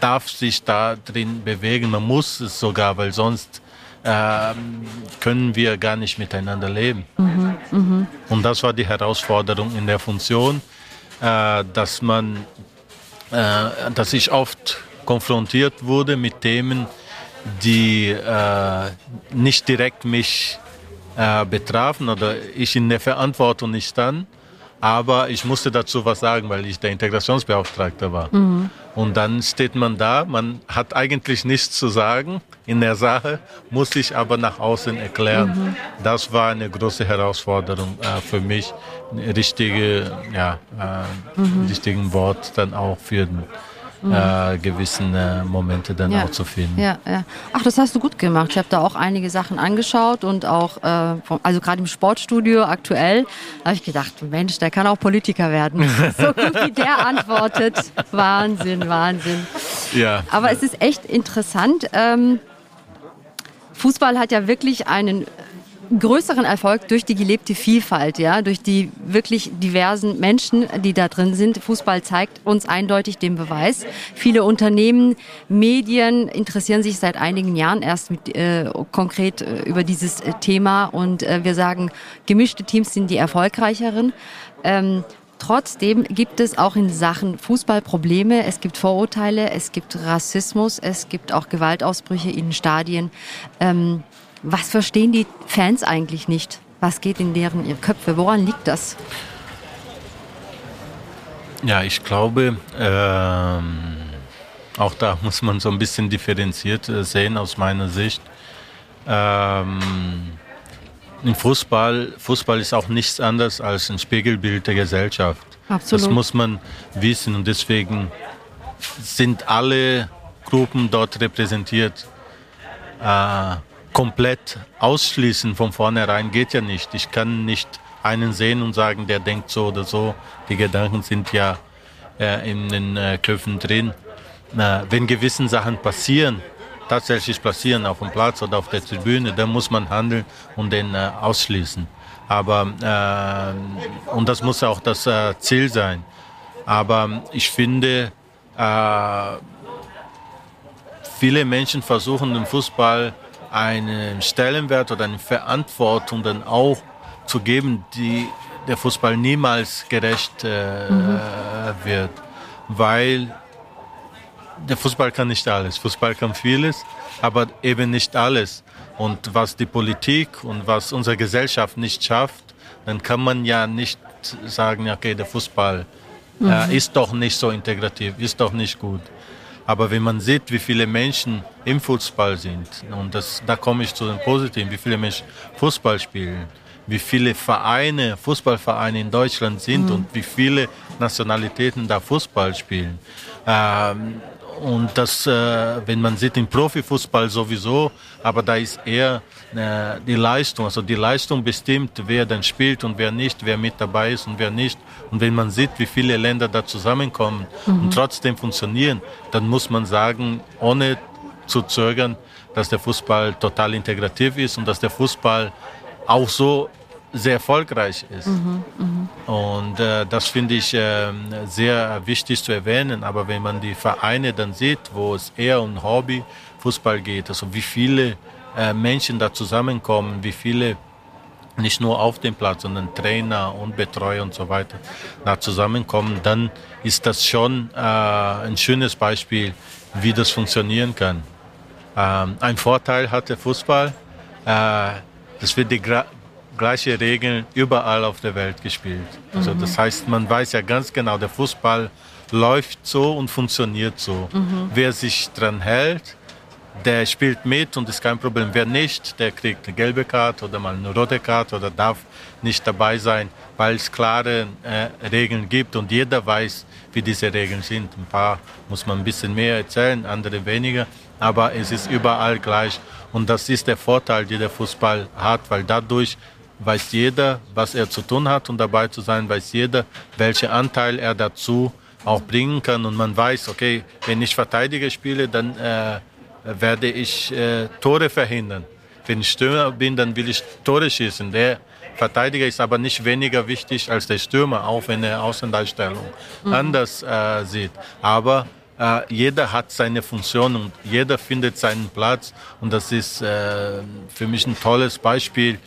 darf sich da drin bewegen. Man muss es sogar, weil sonst ähm, können wir gar nicht miteinander leben. Mhm, mh. Und das war die Herausforderung in der Funktion äh, dass man, äh, dass ich oft konfrontiert wurde mit Themen, die äh, nicht direkt mich äh, betrafen oder ich in der Verantwortung nicht stand. Aber ich musste dazu was sagen, weil ich der Integrationsbeauftragte war. Mhm. Und dann steht man da, man hat eigentlich nichts zu sagen in der Sache, muss sich aber nach außen erklären. Mhm. Das war eine große Herausforderung äh, für mich, richtige, ja, äh, mhm. richtigen Wort dann auch für den. Äh, gewissen äh, Momente dann ja. auch zu finden. Ja, ja. Ach, das hast du gut gemacht. Ich habe da auch einige Sachen angeschaut und auch, äh, vom, also gerade im Sportstudio aktuell, habe ich gedacht, Mensch, der kann auch Politiker werden. <laughs> so gut wie der antwortet. Wahnsinn, Wahnsinn. Ja. Aber es ist echt interessant. Ähm, Fußball hat ja wirklich einen größeren Erfolg durch die gelebte Vielfalt, ja, durch die wirklich diversen Menschen, die da drin sind. Fußball zeigt uns eindeutig den Beweis. Viele Unternehmen, Medien interessieren sich seit einigen Jahren erst mit, äh, konkret äh, über dieses äh, Thema und äh, wir sagen, gemischte Teams sind die erfolgreicheren. Ähm, Trotzdem gibt es auch in Sachen Fußball Probleme. Es gibt Vorurteile, es gibt Rassismus, es gibt auch Gewaltausbrüche in Stadien. Ähm, was verstehen die Fans eigentlich nicht? Was geht in deren Köpfe? Woran liegt das? Ja, ich glaube, ähm, auch da <laughs> muss man so ein bisschen differenziert äh, sehen aus meiner Sicht. Ähm, Im Fußball, Fußball ist auch nichts anderes als ein Spiegelbild der Gesellschaft. Absolut. Das muss man wissen und deswegen sind alle Gruppen dort repräsentiert. Äh, komplett ausschließen von vornherein geht ja nicht. Ich kann nicht einen sehen und sagen, der denkt so oder so. Die Gedanken sind ja äh, in den äh, Köpfen drin. Äh, wenn gewisse Sachen passieren, tatsächlich passieren auf dem Platz oder auf der Tribüne, dann muss man handeln und den äh, ausschließen. Aber äh, und das muss auch das äh, Ziel sein. Aber ich finde, viele Menschen versuchen den Fußball einen Stellenwert oder eine Verantwortung dann auch zu geben, die der Fußball niemals gerecht äh, mhm. wird, weil der Fußball kann nicht alles. Fußball kann vieles, aber eben nicht alles. Und was die Politik und was unsere Gesellschaft nicht schafft, dann kann man ja nicht sagen, okay, der Fußball mhm. äh, ist doch nicht so integrativ, ist doch nicht gut. Aber wenn man sieht, wie viele Menschen im Fußball sind, und das, da komme ich zu den Positiven, wie viele Menschen Fußball spielen, wie viele Vereine, Fußballvereine in Deutschland sind mhm. und wie viele Nationalitäten da Fußball spielen. Ähm, und das, äh, wenn man sieht im Profifußball sowieso, aber da ist eher äh, die Leistung, also die Leistung bestimmt, wer dann spielt und wer nicht, wer mit dabei ist und wer nicht. Und wenn man sieht, wie viele Länder da zusammenkommen mhm. und trotzdem funktionieren, dann muss man sagen, ohne zu zögern, dass der Fußball total integrativ ist und dass der Fußball auch so sehr erfolgreich ist. Mhm, mh. Und äh, das finde ich äh, sehr wichtig zu erwähnen. Aber wenn man die Vereine dann sieht, wo es eher um Hobby Fußball geht, also wie viele äh, Menschen da zusammenkommen, wie viele nicht nur auf dem Platz, sondern Trainer und Betreuer und so weiter da zusammenkommen, dann ist das schon äh, ein schönes Beispiel, wie das funktionieren kann. Ähm, ein Vorteil hat der Fußball, äh, das wird die gleiche Regeln überall auf der Welt gespielt. Also mhm. das heißt, man weiß ja ganz genau, der Fußball läuft so und funktioniert so. Mhm. Wer sich dran hält, der spielt mit und ist kein Problem. Wer nicht, der kriegt eine gelbe Karte oder mal eine rote Karte oder darf nicht dabei sein, weil es klare äh, Regeln gibt und jeder weiß, wie diese Regeln sind. Ein paar muss man ein bisschen mehr erzählen, andere weniger, aber es ist überall gleich. Und das ist der Vorteil, den der Fußball hat, weil dadurch weiß jeder, was er zu tun hat und dabei zu sein, weiß jeder, welchen Anteil er dazu auch bringen kann und man weiß, okay, wenn ich Verteidiger spiele, dann äh, werde ich äh, Tore verhindern. Wenn ich Stürmer bin, dann will ich Tore schießen. Der Verteidiger ist aber nicht weniger wichtig als der Stürmer, auch wenn er Außendarstellung mhm. anders äh, sieht. Aber äh, jeder hat seine Funktion und jeder findet seinen Platz. Und das ist äh, für mich ein tolles Beispiel,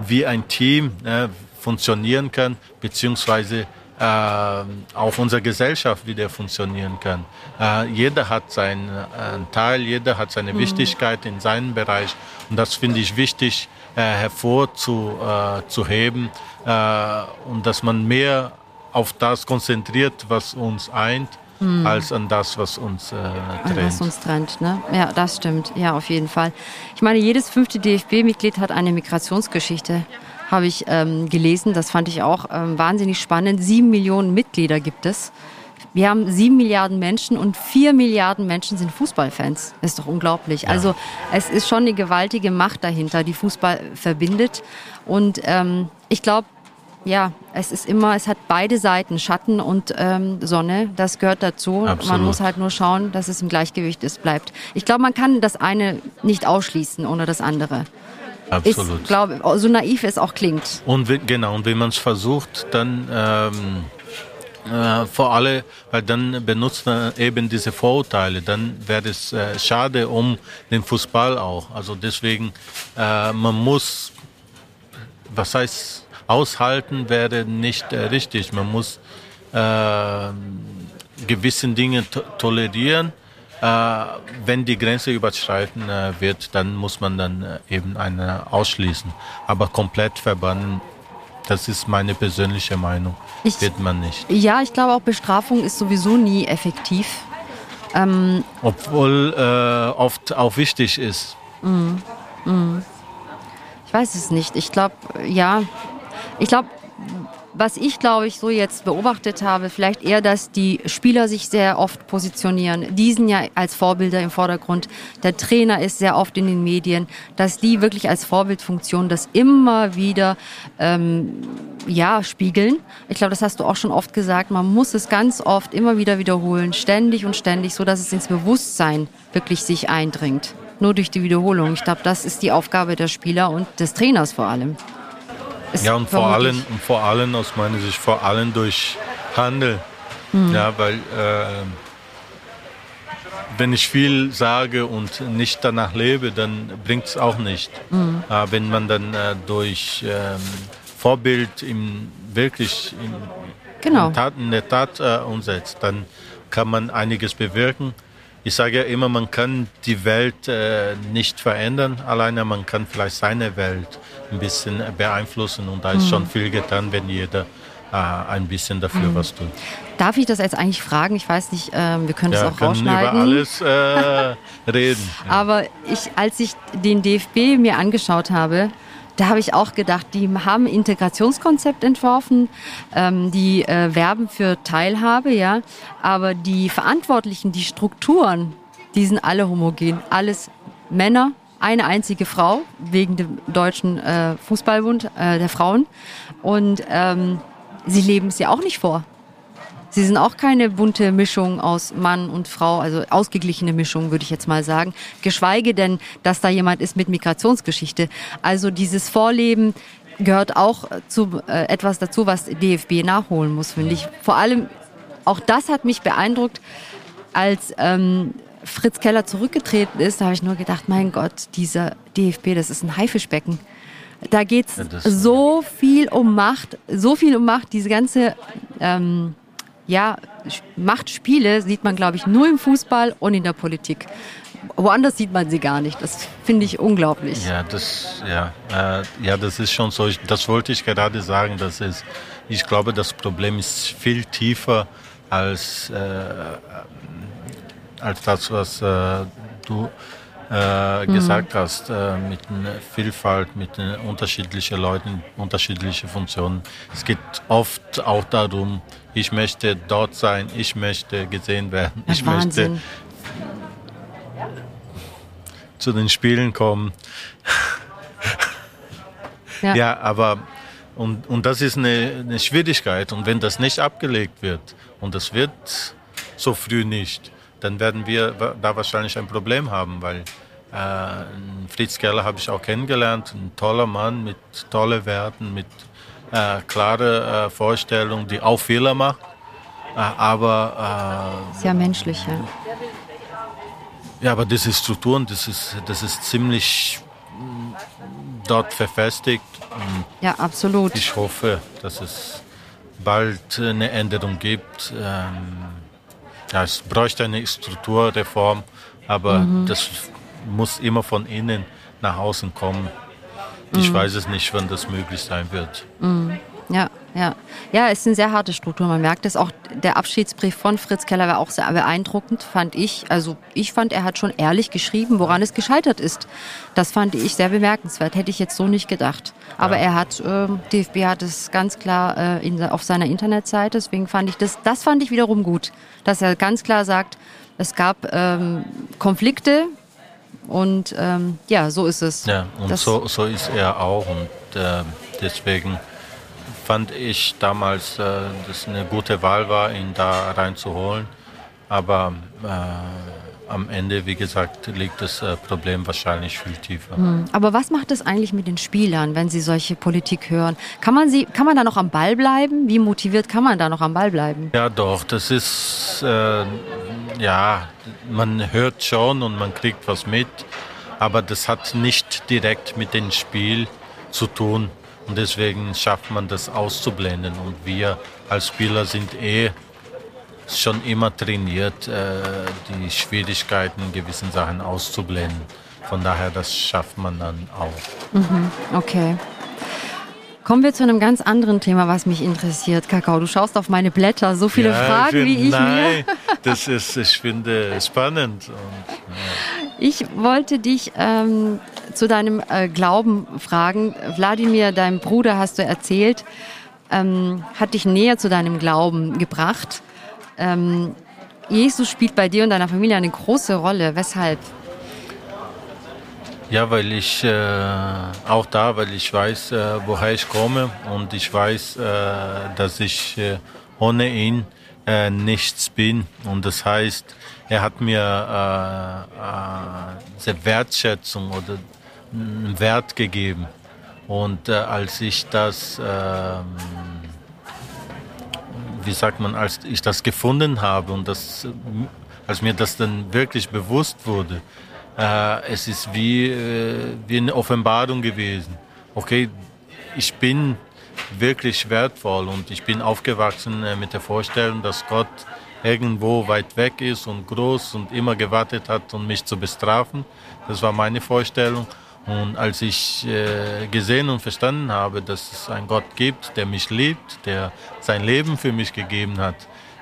wie ein Team äh, funktionieren kann, beziehungsweise äh, auch unsere Gesellschaft wieder funktionieren kann. Äh, jeder hat seinen äh, Teil, jeder hat seine mhm. Wichtigkeit in seinem Bereich und das finde ich wichtig äh, hervorzuheben äh, und dass man mehr auf das konzentriert, was uns eint, hm. als an das, was uns äh, trennt. Was uns trennt, ne? Ja, das stimmt. Ja, auf jeden Fall. Ich meine, jedes fünfte DFB-Mitglied hat eine Migrationsgeschichte habe ich ähm, gelesen. Das fand ich auch ähm, wahnsinnig spannend. Sieben Millionen Mitglieder gibt es. Wir haben sieben Milliarden Menschen und vier Milliarden Menschen sind Fußballfans. Das ist doch unglaublich. Ja. Also es ist schon eine gewaltige Macht dahinter, die Fußball verbindet. Und ähm, ich glaube, ja, es ist immer, es hat beide Seiten, Schatten und ähm, Sonne. Das gehört dazu. Absolut. Man muss halt nur schauen, dass es im Gleichgewicht ist, bleibt. Ich glaube, man kann das eine nicht ausschließen ohne das andere. Absolut. Ist, glaube, so naiv es auch klingt. Und wenn, genau, und wenn man es versucht, dann ähm, äh, vor allem, weil dann benutzt man eben diese Vorurteile, dann wäre es äh, schade um den Fußball auch. Also deswegen, äh, man muss, was heißt, aushalten wäre nicht äh, richtig. Man muss äh, gewisse Dinge tolerieren äh, wenn die Grenze überschreiten äh, wird, dann muss man dann äh, eben eine ausschließen. Aber komplett verbannen, das ist meine persönliche Meinung, ich, wird man nicht. Ja, ich glaube auch Bestrafung ist sowieso nie effektiv. Ähm, Obwohl äh, oft auch wichtig ist. Mm, mm. Ich weiß es nicht. Ich glaube, ja. Ich glaube, was ich, glaube ich, so jetzt beobachtet habe, vielleicht eher, dass die Spieler sich sehr oft positionieren. Die sind ja als Vorbilder im Vordergrund. Der Trainer ist sehr oft in den Medien, dass die wirklich als Vorbildfunktion das immer wieder ähm, ja, spiegeln. Ich glaube, das hast du auch schon oft gesagt. Man muss es ganz oft immer wieder wiederholen, ständig und ständig, so dass es ins Bewusstsein wirklich sich eindringt. Nur durch die Wiederholung. Ich glaube, das ist die Aufgabe der Spieler und des Trainers vor allem ja, und vor allem, und vor allem aus meiner Sicht, vor allem durch Handel. Mhm. Ja, weil äh, wenn ich viel sage und nicht danach lebe, dann bringt es auch nicht. Mhm. Äh, wenn man dann äh, durch ähm, Vorbild im, wirklich in, genau. in, Tat, in der Tat äh, umsetzt, dann kann man einiges bewirken. Ich sage ja immer, man kann die Welt äh, nicht verändern, alleine man kann vielleicht seine Welt ein bisschen beeinflussen und da ist mhm. schon viel getan, wenn jeder äh, ein bisschen dafür mhm. was tut. Darf ich das jetzt eigentlich fragen? Ich weiß nicht, äh, wir können ja, das auch können rausschneiden. über alles äh, <laughs> reden. Ja. Aber ich, als ich den DFB mir angeschaut habe, da habe ich auch gedacht, die haben ein Integrationskonzept entworfen, ähm, die äh, werben für Teilhabe, ja, aber die Verantwortlichen, die Strukturen, die sind alle homogen, alles Männer, eine einzige Frau wegen dem deutschen äh, Fußballbund äh, der Frauen. Und ähm, sie leben es ja auch nicht vor. Sie sind auch keine bunte Mischung aus Mann und Frau, also ausgeglichene Mischung, würde ich jetzt mal sagen. Geschweige denn, dass da jemand ist mit Migrationsgeschichte. Also dieses Vorleben gehört auch zu äh, etwas dazu, was DFB nachholen muss, finde ich. Vor allem, auch das hat mich beeindruckt, als ähm, Fritz Keller zurückgetreten ist, da habe ich nur gedacht, mein Gott, dieser DFB, das ist ein Haifischbecken. Da geht's ja, so viel um Macht, so viel um Macht, diese ganze ähm, ja, Machtspiele sieht man, glaube ich, nur im Fußball und in der Politik. Woanders sieht man sie gar nicht. Das finde ich unglaublich. Ja, das, ja, äh, ja, das ist schon so. Das wollte ich gerade sagen. Das ist, ich glaube, das Problem ist viel tiefer als, äh, als das, was äh, du äh, gesagt mhm. hast, äh, mit der Vielfalt, mit den unterschiedlichen Leuten, unterschiedliche Funktionen. Es geht oft auch darum, ich möchte dort sein, ich möchte gesehen werden, ich Wahnsinn. möchte zu den Spielen kommen. Ja, ja aber Und, und das ist eine, eine Schwierigkeit. Und wenn das nicht abgelegt wird, und das wird so früh nicht, dann werden wir da wahrscheinlich ein Problem haben, weil äh, Fritz Keller habe ich auch kennengelernt, ein toller Mann mit tollen Werten, mit äh, klare äh, Vorstellungen, die auch Fehler macht, äh, aber äh, sehr menschlich, ja. Ja, aber diese Strukturen, das ist, das ist ziemlich mm, dort verfestigt. ja, absolut. Ich hoffe, dass es bald eine Änderung gibt. Ähm, ja, es bräuchte eine Strukturreform, aber mhm. das muss immer von innen nach außen kommen. Ich mhm. weiß es nicht, wann das möglich sein wird. Mhm. Ja, ja. Ja, es ist eine sehr harte Struktur. Man merkt es auch. Der Abschiedsbrief von Fritz Keller war auch sehr beeindruckend, fand ich. Also ich fand, er hat schon ehrlich geschrieben, woran es gescheitert ist. Das fand ich sehr bemerkenswert. Hätte ich jetzt so nicht gedacht. Aber ja. er hat, äh, DFB hat es ganz klar äh, in, auf seiner Internetseite. Deswegen fand ich das, das fand ich wiederum gut, dass er ganz klar sagt, es gab ähm, Konflikte und ähm, ja, so ist es. Ja, und so, so ist er auch und äh, deswegen fand ich damals, äh, dass eine gute Wahl war, ihn da reinzuholen. Aber äh, am Ende, wie gesagt, liegt das äh, Problem wahrscheinlich viel tiefer. Hm. Aber was macht es eigentlich mit den Spielern, wenn sie solche Politik hören? Kann man, sie, kann man da noch am Ball bleiben? Wie motiviert kann man da noch am Ball bleiben? Ja, doch. Das ist, äh, ja, man hört schon und man kriegt was mit. Aber das hat nicht direkt mit dem Spiel zu tun. Und deswegen schafft man das auszublenden. Und wir als Spieler sind eh schon immer trainiert, äh, die Schwierigkeiten in gewissen Sachen auszublenden. Von daher, das schafft man dann auch. Mhm, okay. Kommen wir zu einem ganz anderen Thema, was mich interessiert. Kakao, du schaust auf meine Blätter, so viele ja, Fragen, find, wie ich nein, mir. <laughs> das ist, ich finde, spannend. Und, ja. Ich wollte dich ähm, zu deinem äh, Glauben fragen. Wladimir, dein Bruder, hast du erzählt, ähm, hat dich näher zu deinem Glauben gebracht. Ähm, Jesus spielt bei dir und deiner Familie eine große Rolle. Weshalb? Ja, weil ich äh, auch da, weil ich weiß, äh, woher ich komme und ich weiß, äh, dass ich äh, ohne ihn äh, nichts bin. Und das heißt, er hat mir äh, diese Wertschätzung oder einen Wert gegeben. Und als ich das, ähm, wie sagt man, als ich das gefunden habe und das, als mir das dann wirklich bewusst wurde, äh, es ist wie, äh, wie eine Offenbarung gewesen. Okay, ich bin wirklich wertvoll und ich bin aufgewachsen äh, mit der Vorstellung, dass Gott irgendwo weit weg ist und groß und immer gewartet hat, um mich zu bestrafen. Das war meine Vorstellung. Und als ich äh, gesehen und verstanden habe, dass es einen Gott gibt, der mich liebt, der sein Leben für mich gegeben hat,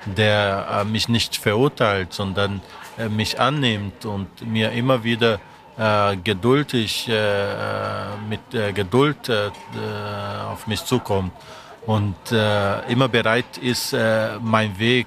der äh, mich nicht verurteilt, sondern mich annimmt und mir immer wieder äh, geduldig äh, äh mit äh, Geduld äh, auf mich zukommt und immer bereit ist, meinen Weg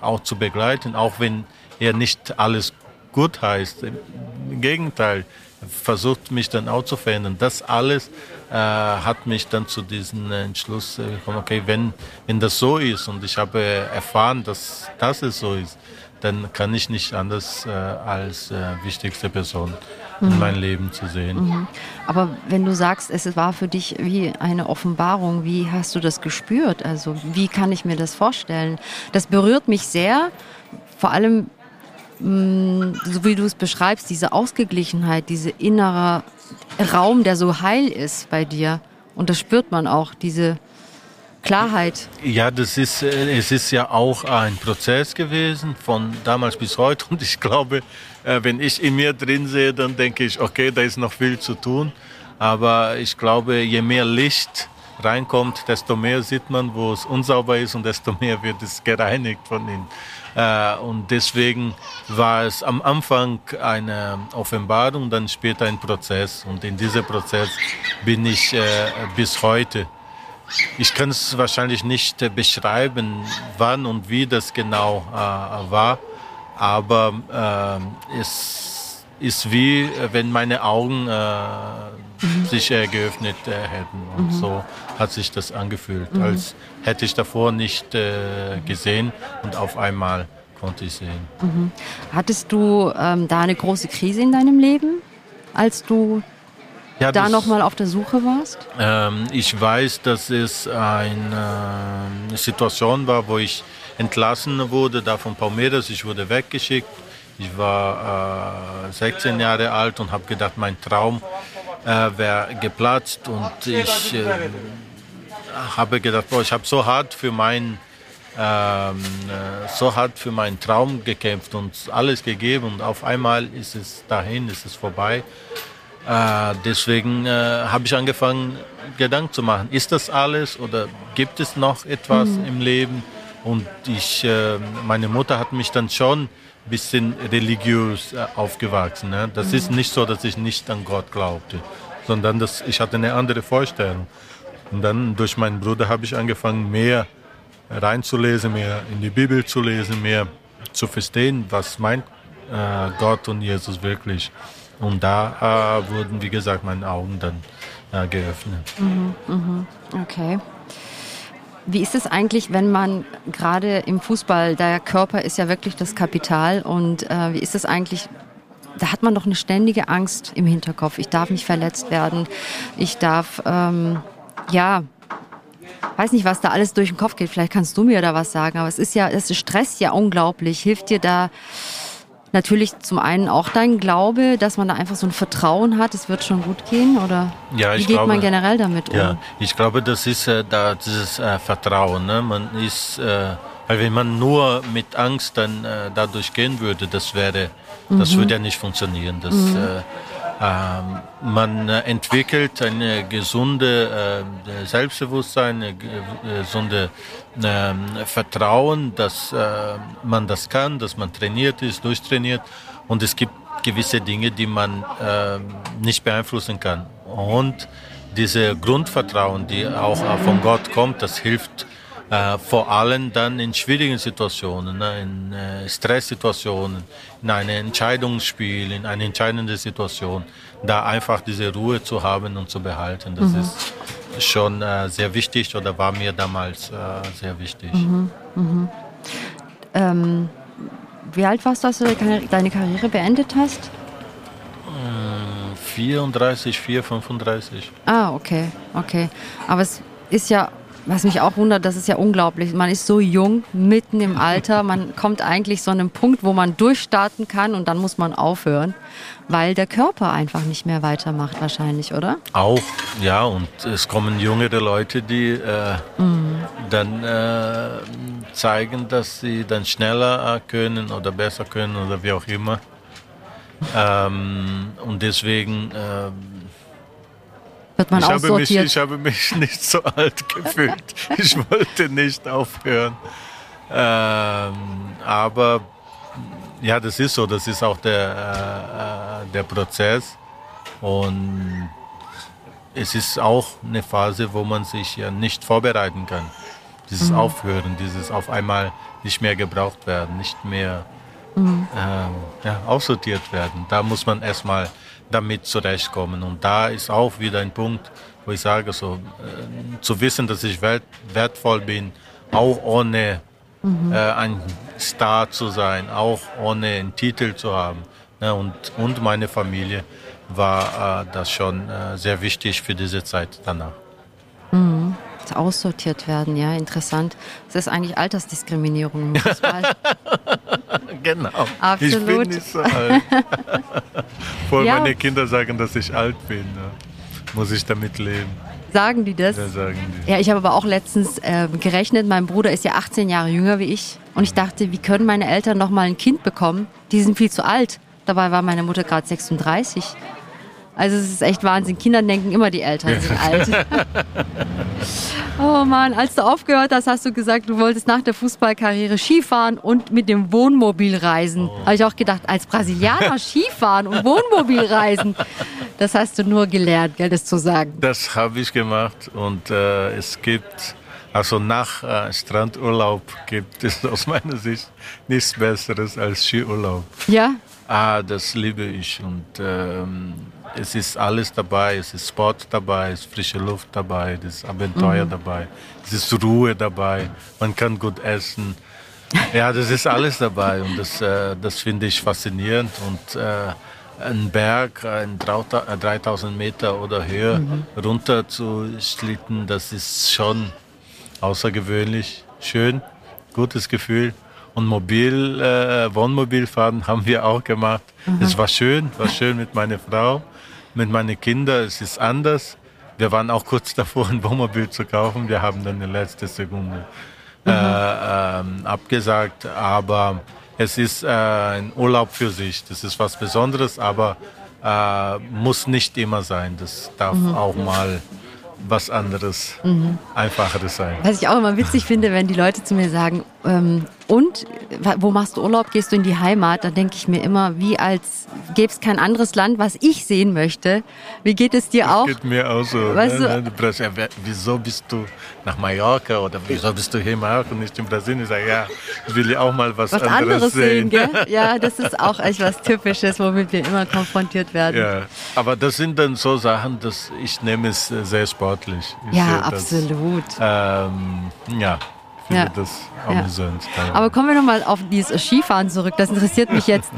auch zu begleiten, auch wenn er nicht alles gut heißt. Im Gegenteil, versucht mich dann auch zu verändern. Das alles äh, hat mich dann zu diesem Entschluss gekommen, okay, wenn, wenn das so ist und ich habe erfahren, dass das es so ist, dann kann ich nicht anders äh, als äh, wichtigste Person mhm. in meinem Leben zu sehen. Mhm. Aber wenn du sagst, es war für dich wie eine Offenbarung, wie hast du das gespürt? Also wie kann ich mir das vorstellen? Das berührt mich sehr, vor allem Mm, so wie du es beschreibst, diese Ausgeglichenheit, dieser innere Raum, der so heil ist bei dir. Und das spürt man auch, diese Klarheit. Ja, das ist, äh, es ist ja auch ein Prozess gewesen von damals bis heute. Und ich glaube, äh, wenn ich in mir drin sehe, dann denke ich, okay, da ist noch viel zu tun. Aber ich glaube, je mehr Licht reinkommt, desto mehr sieht man, wo es unsauber ist und desto mehr wird es gereinigt von innen. Äh, und deswegen war es am Anfang eine Offenbarung, dann später ein Prozess. Und in diesem Prozess bin ich bis heute. Ich kann es wahrscheinlich nicht äh, beschreiben, wann und wie das genau war, aber es ist wie, wenn meine Augen mhm. sich geöffnet hätten. Und mhm. so hat sich das angefühlt, mhm. als hätte ich davor nicht äh, gesehen und auf einmal konnte ich sehen. Mhm. Hattest du ähm, da eine große Krise in deinem Leben, als du ja, da nochmal auf der Suche warst? Ähm, ich weiß, dass es eine, eine Situation war, wo ich entlassen wurde, da von Palmeiras. Ich wurde weggeschickt. Ich war äh, 16 Jahre alt und habe gedacht, mein Traum äh, wäre geplatzt. Und ich äh, habe gedacht, boah, ich habe so hart für mein ähm, äh, so hart für meinen Traum gekämpft und alles gegeben und auf einmal ist es dahin, ist es vorbei. Äh, deswegen äh, habe ich angefangen, Gedanken zu machen. Ist das alles oder gibt es noch etwas mhm. im Leben? Und ich, äh, meine Mutter hat mich dann schon ein bisschen religiös äh, aufgewachsen. Ne? Das mhm. ist nicht so, dass ich nicht an Gott glaubte, sondern dass ich hatte eine andere Vorstellung. Und dann durch meinen Bruder habe ich angefangen, mehr reinzulesen, mehr in die Bibel zu lesen, mehr zu verstehen, was meint äh, Gott und Jesus wirklich. Und da äh, wurden, wie gesagt, meine Augen dann äh, geöffnet. Mhm, mh. Okay. Wie ist es eigentlich, wenn man gerade im Fußball, der Körper ist ja wirklich das Kapital und äh, wie ist es eigentlich, da hat man doch eine ständige Angst im Hinterkopf. Ich darf nicht verletzt werden, ich darf, ähm, ja, weiß nicht, was da alles durch den Kopf geht. Vielleicht kannst du mir da was sagen. Aber es ist ja, es stresst ja unglaublich. Hilft dir da natürlich zum einen auch dein Glaube, dass man da einfach so ein Vertrauen hat, es wird schon gut gehen? Oder ja, wie geht glaube, man generell damit um? Ja, ich glaube, das ist äh, da, dieses äh, Vertrauen. Ne? Man ist, äh, weil wenn man nur mit Angst dann äh, dadurch gehen würde, das wäre, mhm. das würde ja nicht funktionieren. Das, mhm. Äh, ähm, man äh, entwickelt ein gesunde äh, Selbstbewusstsein, ein gesunde ähm, Vertrauen, dass äh, man das kann, dass man trainiert ist, durchtrainiert und es gibt gewisse Dinge, die man ähm, nicht beeinflussen kann. Und diese Grundvertrauen, die auch von Gott kommt, das hilft äh, vor allem dann in schwierigen Situationen, ne, in äh, Stresssituationen, in einem Entscheidungsspiel, in einer entscheidenden Situation, da einfach diese Ruhe zu haben und zu behalten. Das mhm. ist schon äh, sehr wichtig oder war mir damals äh, sehr wichtig. Mhm. Mhm. Ähm, wie alt warst du, als du deine Karriere beendet hast? 34, 4, 35. Ah, okay, okay. Aber es ist ja was mich auch wundert, das ist ja unglaublich. Man ist so jung, mitten im Alter. Man kommt eigentlich so an einen Punkt, wo man durchstarten kann und dann muss man aufhören, weil der Körper einfach nicht mehr weitermacht, wahrscheinlich, oder? Auch, ja. Und es kommen jüngere Leute, die äh, mhm. dann äh, zeigen, dass sie dann schneller äh, können oder besser können oder wie auch immer. Ähm, und deswegen äh, wird man ich aussortiert. Habe mich, ich habe mich <laughs> nicht so alt gefühlt. Ich wollte nicht aufhören. Ähm, aber ja, das ist so. Das ist auch der, äh, der Prozess. Und es ist auch eine Phase, wo man sich ja nicht vorbereiten kann. Dieses mhm. Aufhören, dieses auf einmal nicht mehr gebraucht werden, nicht mehr mhm. ähm, ja, aussortiert werden. Da muss man erstmal damit zurechtkommen. Und da ist auch wieder ein Punkt, wo ich sage, so, äh, zu wissen, dass ich wert, wertvoll bin, auch ohne mhm. äh, ein Star zu sein, auch ohne einen Titel zu haben. Ne, und, und meine Familie war äh, das schon äh, sehr wichtig für diese Zeit danach. Mhm. Aussortiert werden, ja, interessant. Das ist eigentlich Altersdiskriminierung <laughs> genau. Absolut. Ich bin nicht so alt. <laughs> Obwohl ja. meine Kinder sagen, dass ich alt bin. Ne? Muss ich damit leben. Sagen die das? Ja, sagen die. Ja, ich habe aber auch letztens äh, gerechnet, mein Bruder ist ja 18 Jahre jünger wie ich. Und ich dachte, wie können meine Eltern noch mal ein Kind bekommen? Die sind viel zu alt. Dabei war meine Mutter gerade 36. Also es ist echt Wahnsinn. Kinder denken immer, die Eltern sind alt. <laughs> oh Mann, als du aufgehört hast, hast du gesagt, du wolltest nach der Fußballkarriere Skifahren und mit dem Wohnmobil reisen. Oh. Habe ich auch gedacht, als Brasilianer <laughs> Skifahren und Wohnmobil reisen. Das hast du nur gelernt, gell, das zu sagen. Das habe ich gemacht und äh, es gibt also nach äh, Strandurlaub gibt es aus meiner Sicht nichts Besseres als Skiurlaub. Ja? Ah, das liebe ich und ähm, es ist alles dabei. Es ist Sport dabei, es ist frische Luft dabei, es ist Abenteuer mhm. dabei, es ist Ruhe dabei. Man kann gut essen. Ja, das ist alles dabei und das, äh, das finde ich faszinierend und äh, einen Berg, einen 3000 Meter oder höher mhm. runter zu schlitten, das ist schon außergewöhnlich schön, gutes Gefühl. Und Mobil, äh, Wohnmobilfahren haben wir auch gemacht. Mhm. Es war schön, war schön mit meiner Frau, mit meinen Kindern. Es ist anders. Wir waren auch kurz <laughs> davor, ein Wohnmobil zu kaufen. Wir haben dann in letzter Sekunde mhm. äh, abgesagt. Aber es ist äh, ein Urlaub für sich. Das ist was Besonderes, aber äh, muss nicht immer sein. Das darf mhm. auch mal was anderes, mhm. einfacheres sein. Was ich auch immer witzig finde, wenn die Leute zu mir sagen, ähm, und wo machst du Urlaub? Gehst du in die Heimat? Da denke ich mir immer, wie als gäbe es kein anderes Land, was ich sehen möchte. Wie geht es dir auch? Das geht mir auch so. Weißt ne? du, wieso bist du nach Mallorca oder wieso bist du hier in Mallorca und nicht in Brasilien? Ich sage, ja, ich will ja auch mal was, was anderes, anderes sehen. sehen <laughs> ja, das ist auch echt was Typisches, womit wir immer konfrontiert werden. Ja, aber das sind dann so Sachen, dass ich nehme es sehr sportlich. Ich ja, absolut. Das, ähm, ja, finde ja. das amüsant. Ja. Aber kommen wir nochmal auf dieses Skifahren zurück. Das interessiert mich jetzt.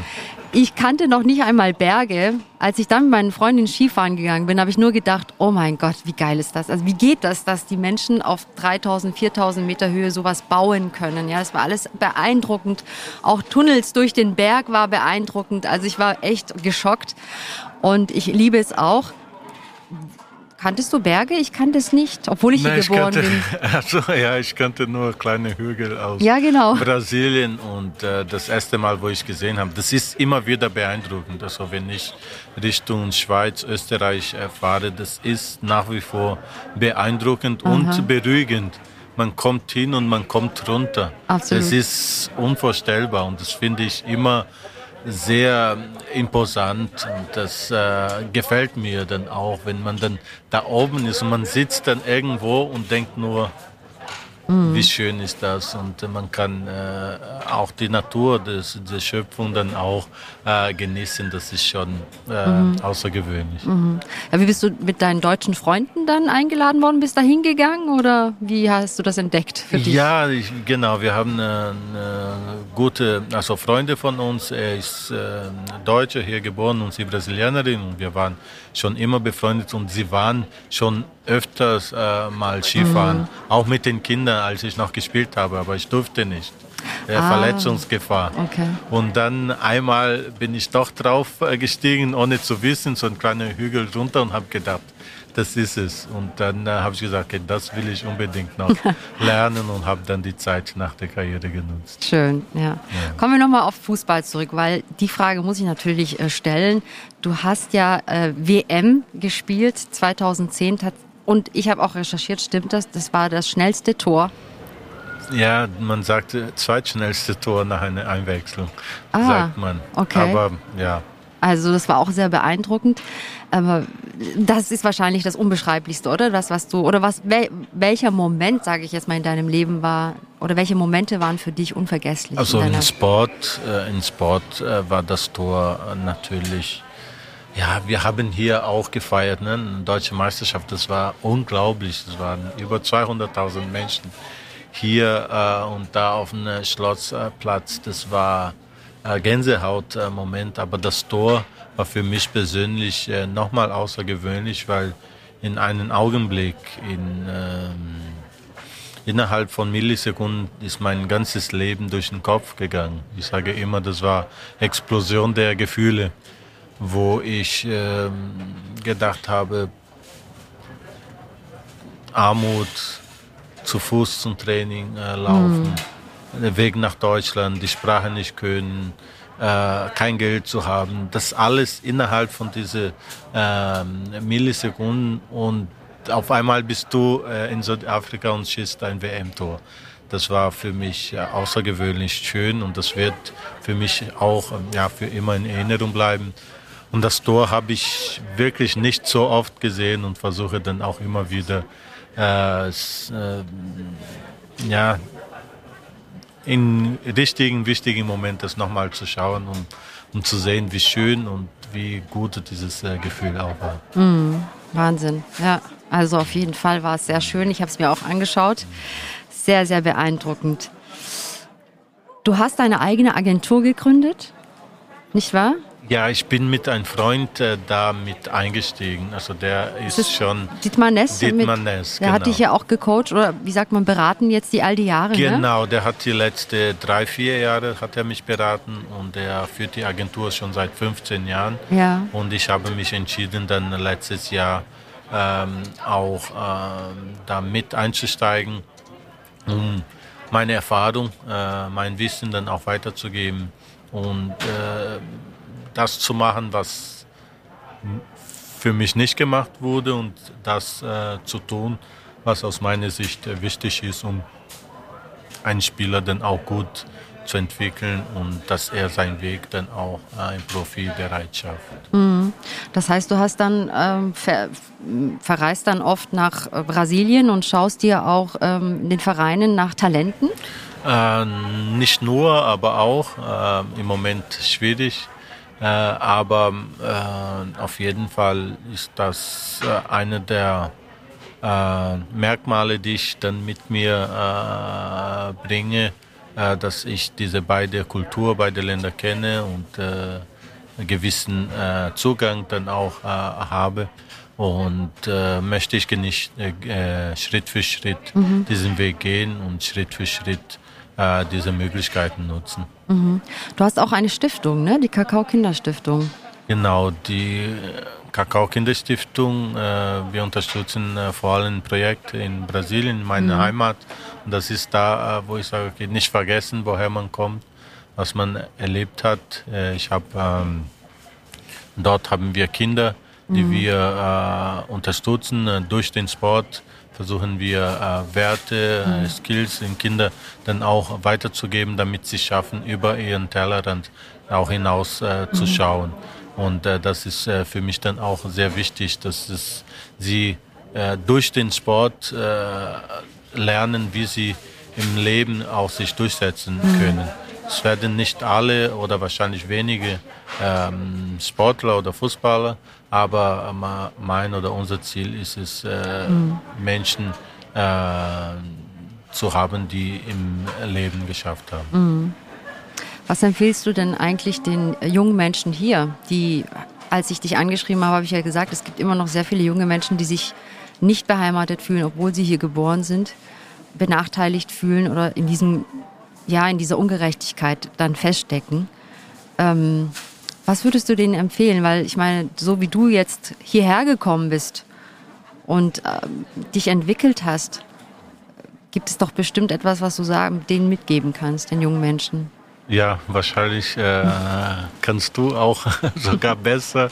Ich kannte noch nicht einmal Berge. Als ich dann mit meinen Freundinnen Skifahren gegangen bin, habe ich nur gedacht, oh mein Gott, wie geil ist das? Also wie geht das, dass die Menschen auf 3000, 4000 Meter Höhe sowas bauen können? Ja, das war alles beeindruckend. Auch Tunnels durch den Berg war beeindruckend. Also ich war echt geschockt. Und ich liebe es auch. Kanntest du Berge? Ich kannte es nicht, obwohl ich Nein, hier geboren kannte, bin. <laughs> Also ja, ich kannte nur kleine Hügel aus ja, genau. Brasilien und äh, das erste Mal, wo ich gesehen habe, das ist immer wieder beeindruckend. Also wenn ich Richtung Schweiz, Österreich fahre, das ist nach wie vor beeindruckend Aha. und beruhigend. Man kommt hin und man kommt runter. Absolut. Das ist unvorstellbar und das finde ich immer sehr imposant und das äh, gefällt mir dann auch, wenn man dann da oben ist und man sitzt dann irgendwo und denkt nur, Mhm. Wie schön ist das? Und man kann äh, auch die Natur des, der Schöpfung dann auch äh, genießen. Das ist schon äh, mhm. außergewöhnlich. Mhm. Ja, wie bist du mit deinen deutschen Freunden dann eingeladen worden? Bist du da hingegangen oder wie hast du das entdeckt für dich? Ja, ich, genau. Wir haben eine, eine, gute, also Freunde von uns. Er ist äh, Deutscher, hier geboren und sie Brasilianerin. Und wir waren schon immer befreundet und sie waren schon öfters äh, mal Skifahren, mhm. auch mit den Kindern, als ich noch gespielt habe, aber ich durfte nicht. Äh, ah, Verletzungsgefahr. Okay. Und dann einmal bin ich doch drauf äh, gestiegen, ohne zu wissen, so ein kleiner Hügel runter und habe gedacht, das ist es. Und dann äh, habe ich gesagt, okay, das will ich unbedingt noch <laughs> lernen und habe dann die Zeit nach der Karriere genutzt. Schön, ja. ja. Kommen wir nochmal auf Fußball zurück, weil die Frage muss ich natürlich äh, stellen. Du hast ja äh, WM gespielt 2010 und ich habe auch recherchiert, stimmt das? Das war das schnellste Tor. Ja, man sagt zweitschnellste Tor nach einer Einwechslung, ah, sagt man. Okay. Aber ja. Also das war auch sehr beeindruckend. Aber das ist wahrscheinlich das Unbeschreiblichste, oder? Das, was du, oder was, welcher Moment, sage ich jetzt mal, in deinem Leben war, oder welche Momente waren für dich unvergesslich? Also in, in Sport, äh, in Sport äh, war das Tor natürlich ja, wir haben hier auch gefeiert, ne? Eine deutsche Meisterschaft. Das war unglaublich. Es waren über 200.000 Menschen hier äh, und da auf dem Schlossplatz. Das war äh, Gänsehaut-Moment. Aber das Tor war für mich persönlich äh, nochmal außergewöhnlich, weil in einem Augenblick, in, ähm, innerhalb von Millisekunden ist mein ganzes Leben durch den Kopf gegangen. Ich sage immer, das war Explosion der Gefühle wo ich äh, gedacht habe, Armut, zu Fuß zum Training äh, laufen, mhm. der Weg nach Deutschland, die Sprache nicht können, äh, kein Geld zu haben, das alles innerhalb von diesen ähm, Millisekunden und auf einmal bist du äh, in Südafrika und schießt ein WM-Tor. Das war für mich äh, außergewöhnlich schön und das wird für mich auch ähm, ja, für immer in Erinnerung bleiben. Und das Tor habe ich wirklich nicht so oft gesehen und versuche dann auch immer wieder äh, äh, ja, in richtigen, wichtigen Momenten das nochmal zu schauen und um zu sehen, wie schön und wie gut dieses äh, Gefühl auch war. Mhm. Wahnsinn, ja. Also auf jeden Fall war es sehr schön. Ich habe es mir auch angeschaut. Sehr, sehr beeindruckend. Du hast deine eigene Agentur gegründet, nicht wahr? Ja, ich bin mit einem Freund äh, da mit eingestiegen. Also der ist, ist schon Dietmar Ness. Dietmar mit, Ness, Der hat dich ja auch gecoacht oder wie sagt man beraten jetzt die all die Jahre. Genau, ne? der hat die letzten drei, vier Jahre hat er mich beraten und er führt die Agentur schon seit 15 Jahren. Ja. Und ich habe mich entschieden, dann letztes Jahr ähm, auch ähm, da mit einzusteigen, um meine Erfahrung, äh, mein Wissen dann auch weiterzugeben und äh, das zu machen, was für mich nicht gemacht wurde und das äh, zu tun, was aus meiner Sicht äh, wichtig ist, um einen Spieler dann auch gut zu entwickeln und dass er seinen Weg dann auch äh, im Profibereich schafft. Mhm. Das heißt, du hast dann ähm, ver verreist dann oft nach Brasilien und schaust dir auch ähm, in den Vereinen nach Talenten? Äh, nicht nur, aber auch äh, im Moment schwierig. Äh, aber äh, auf jeden Fall ist das äh, eine der äh, Merkmale, die ich dann mit mir äh, bringe, äh, dass ich diese beide Kultur, beide Länder kenne und einen gewissen Zugang dann auch habe. Und möchte ich nicht Schritt für Schritt mhm. diesen Weg gehen und Schritt für Schritt äh, diese Möglichkeiten nutzen. Mhm. Du hast auch eine Stiftung, ne? die Kakao Kinderstiftung. Genau, die Kakao Kinderstiftung. Äh, wir unterstützen äh, vor allem ein Projekt in Brasilien, meine mhm. Heimat. Und das ist da, äh, wo ich sage, okay, nicht vergessen, woher man kommt, was man erlebt hat. Äh, ich habe ähm, dort haben wir Kinder, die mhm. wir äh, unterstützen durch den Sport versuchen wir äh, Werte, mhm. Skills den Kindern dann auch weiterzugeben, damit sie schaffen, über ihren Tellerrand auch hinaus äh, zu mhm. schauen. Und äh, das ist äh, für mich dann auch sehr wichtig, dass es, sie äh, durch den Sport äh, lernen, wie sie im Leben auch sich durchsetzen mhm. können. Es werden nicht alle oder wahrscheinlich wenige ähm, Sportler oder Fußballer, aber mein oder unser Ziel ist es, äh, mhm. Menschen äh, zu haben, die im Leben geschafft haben. Mhm. Was empfiehlst du denn eigentlich den jungen Menschen hier, die, als ich dich angeschrieben habe, habe ich ja gesagt, es gibt immer noch sehr viele junge Menschen, die sich nicht beheimatet fühlen, obwohl sie hier geboren sind, benachteiligt fühlen oder in diesem ja, in dieser Ungerechtigkeit dann feststecken. Ähm, was würdest du denen empfehlen? Weil ich meine, so wie du jetzt hierher gekommen bist und äh, dich entwickelt hast, gibt es doch bestimmt etwas, was du sagen, denen mitgeben kannst, den jungen Menschen. Ja, wahrscheinlich äh, kannst du auch <laughs> sogar besser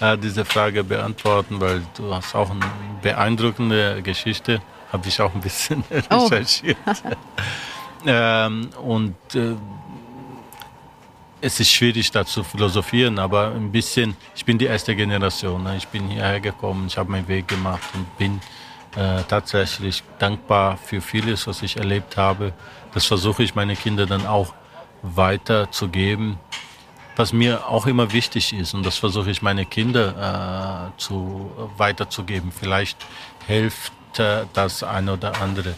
äh, diese Frage beantworten, weil du hast auch eine beeindruckende Geschichte. Habe ich auch ein bisschen <laughs> oh. recherchiert. <laughs> Ähm, und äh, es ist schwierig da zu philosophieren, aber ein bisschen, ich bin die erste Generation. Ne? Ich bin hierher gekommen, ich habe meinen Weg gemacht und bin äh, tatsächlich dankbar für vieles, was ich erlebt habe. Das versuche ich meine Kinder dann auch weiterzugeben, was mir auch immer wichtig ist. Und das versuche ich meine Kinder äh, zu, weiterzugeben. Vielleicht hilft äh, das eine oder andere.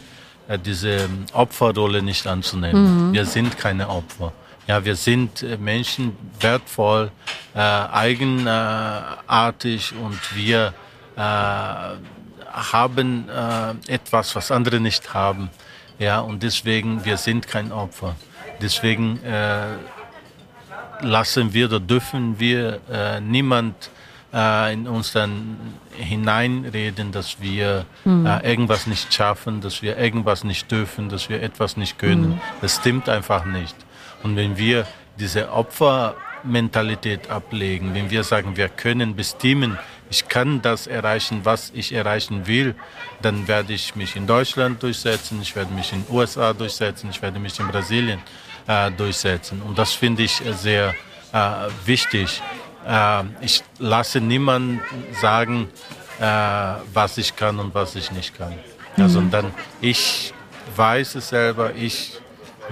Äh, diese Opferrolle nicht anzunehmen. Mhm. Wir sind keine Opfer. Ja, wir sind äh, Menschen wertvoll, äh, eigenartig und wir äh, haben äh, etwas, was andere nicht haben. Ja, und deswegen, wir sind kein Opfer. Deswegen äh, lassen wir oder dürfen wir äh, niemand in uns dann hineinreden, dass wir mhm. äh, irgendwas nicht schaffen, dass wir irgendwas nicht dürfen, dass wir etwas nicht können. Mhm. Das stimmt einfach nicht. Und wenn wir diese Opfermentalität ablegen, wenn wir sagen, wir können bestimmen, ich kann das erreichen, was ich erreichen will, dann werde ich mich in Deutschland durchsetzen, ich werde mich in den USA durchsetzen, ich werde mich in Brasilien äh, durchsetzen. Und das finde ich sehr äh, wichtig. Äh, ich lasse niemanden sagen, äh, was ich kann und was ich nicht kann. Mhm. Also dann, ich weiß es selber, ich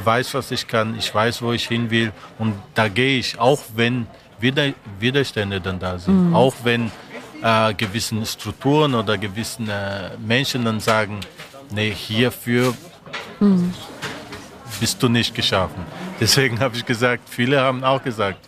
weiß, was ich kann, ich weiß, wo ich hin will und da gehe ich, auch wenn Wider Widerstände dann da sind, mhm. auch wenn äh, gewissen Strukturen oder gewissen äh, Menschen dann sagen, nee, hierfür mhm. bist du nicht geschaffen. <laughs> Deswegen habe ich gesagt, viele haben auch gesagt,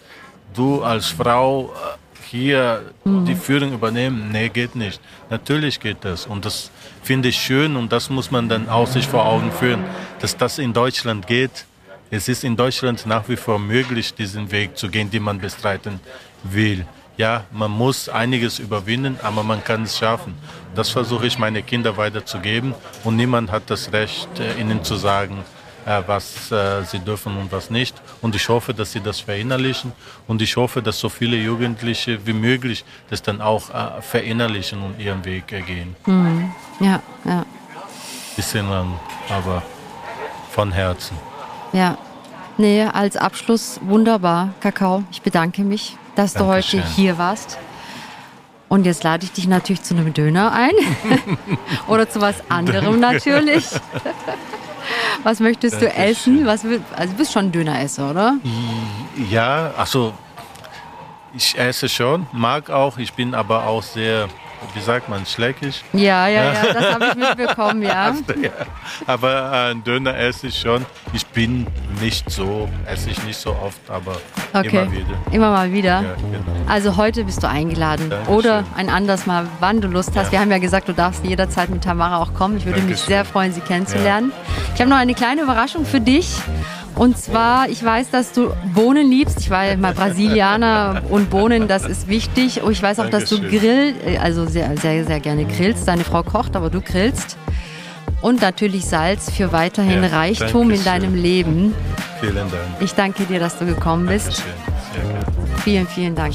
du als Frau äh, hier mhm. die Führung übernehmen, nee, geht nicht. Natürlich geht das und das finde ich schön und das muss man dann auch sich vor Augen führen, dass das in Deutschland geht. Es ist in Deutschland nach wie vor möglich, diesen Weg zu gehen, den man bestreiten will. Ja, man muss einiges überwinden, aber man kann es schaffen. Das versuche ich meine Kinder weiterzugeben und niemand hat das Recht, äh, ihnen zu sagen, was äh, sie dürfen und was nicht. Und ich hoffe, dass sie das verinnerlichen und ich hoffe, dass so viele Jugendliche wie möglich das dann auch verinnerlichen und ihren Weg gehen. Mhm. Ja, ja. Bisschen lang, aber von Herzen. Ja. Nee, als Abschluss wunderbar, Kakao. Ich bedanke mich dass du heute hier warst. Und jetzt lade ich dich natürlich zu einem Döner ein <laughs> oder zu was anderem natürlich. <laughs> was möchtest du essen? Was, also du bist schon Döneresser, oder? Ja, also ich esse schon, mag auch. Ich bin aber auch sehr wie sagt man, schleckig? Ja, ja, ja, das habe ich mitbekommen, ja. <laughs> Ja. Aber äh, Döner esse ich schon. Ich bin nicht so, esse ich nicht so oft, aber okay. immer wieder. Immer mal wieder. Ja, genau. Also heute bist du eingeladen. Dankeschön. Oder ein anderes Mal, wann du Lust hast. Ja. Wir haben ja gesagt, du darfst jederzeit mit Tamara auch kommen. Ich würde Dankeschön. mich sehr freuen, sie kennenzulernen. Ich habe noch eine kleine Überraschung für dich. Und zwar, ich weiß, dass du Bohnen liebst. Ich war mal Brasilianer und Bohnen, das ist wichtig. Und ich weiß auch, dass du Grill, also sehr, sehr, sehr gerne grillst. Deine Frau kocht, aber du grillst. Und natürlich Salz für weiterhin ja, Reichtum in deinem Leben. Vielen Dank. Ich danke dir, dass du gekommen bist. Vielen, vielen Dank.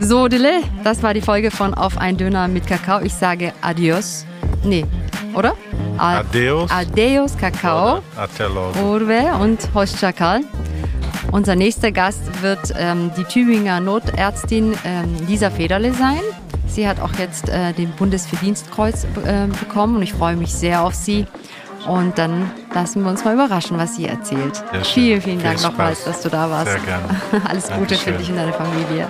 So, Dille, das war die Folge von Auf ein Döner mit Kakao. Ich sage Adios. Nee, oder? Adeus. Adeus Kakao. Urwe und Hoşçakal. Unser nächster Gast wird ähm, die Tübinger Notärztin ähm, Lisa Federle sein. Sie hat auch jetzt äh, den Bundesverdienstkreuz äh, bekommen und ich freue mich sehr auf sie. Und dann lassen wir uns mal überraschen, was sie erzählt. Vielen, vielen Dank nochmals, dass du da warst. Sehr gerne. <laughs> Alles Gute Dankeschön. für dich und deine Familie.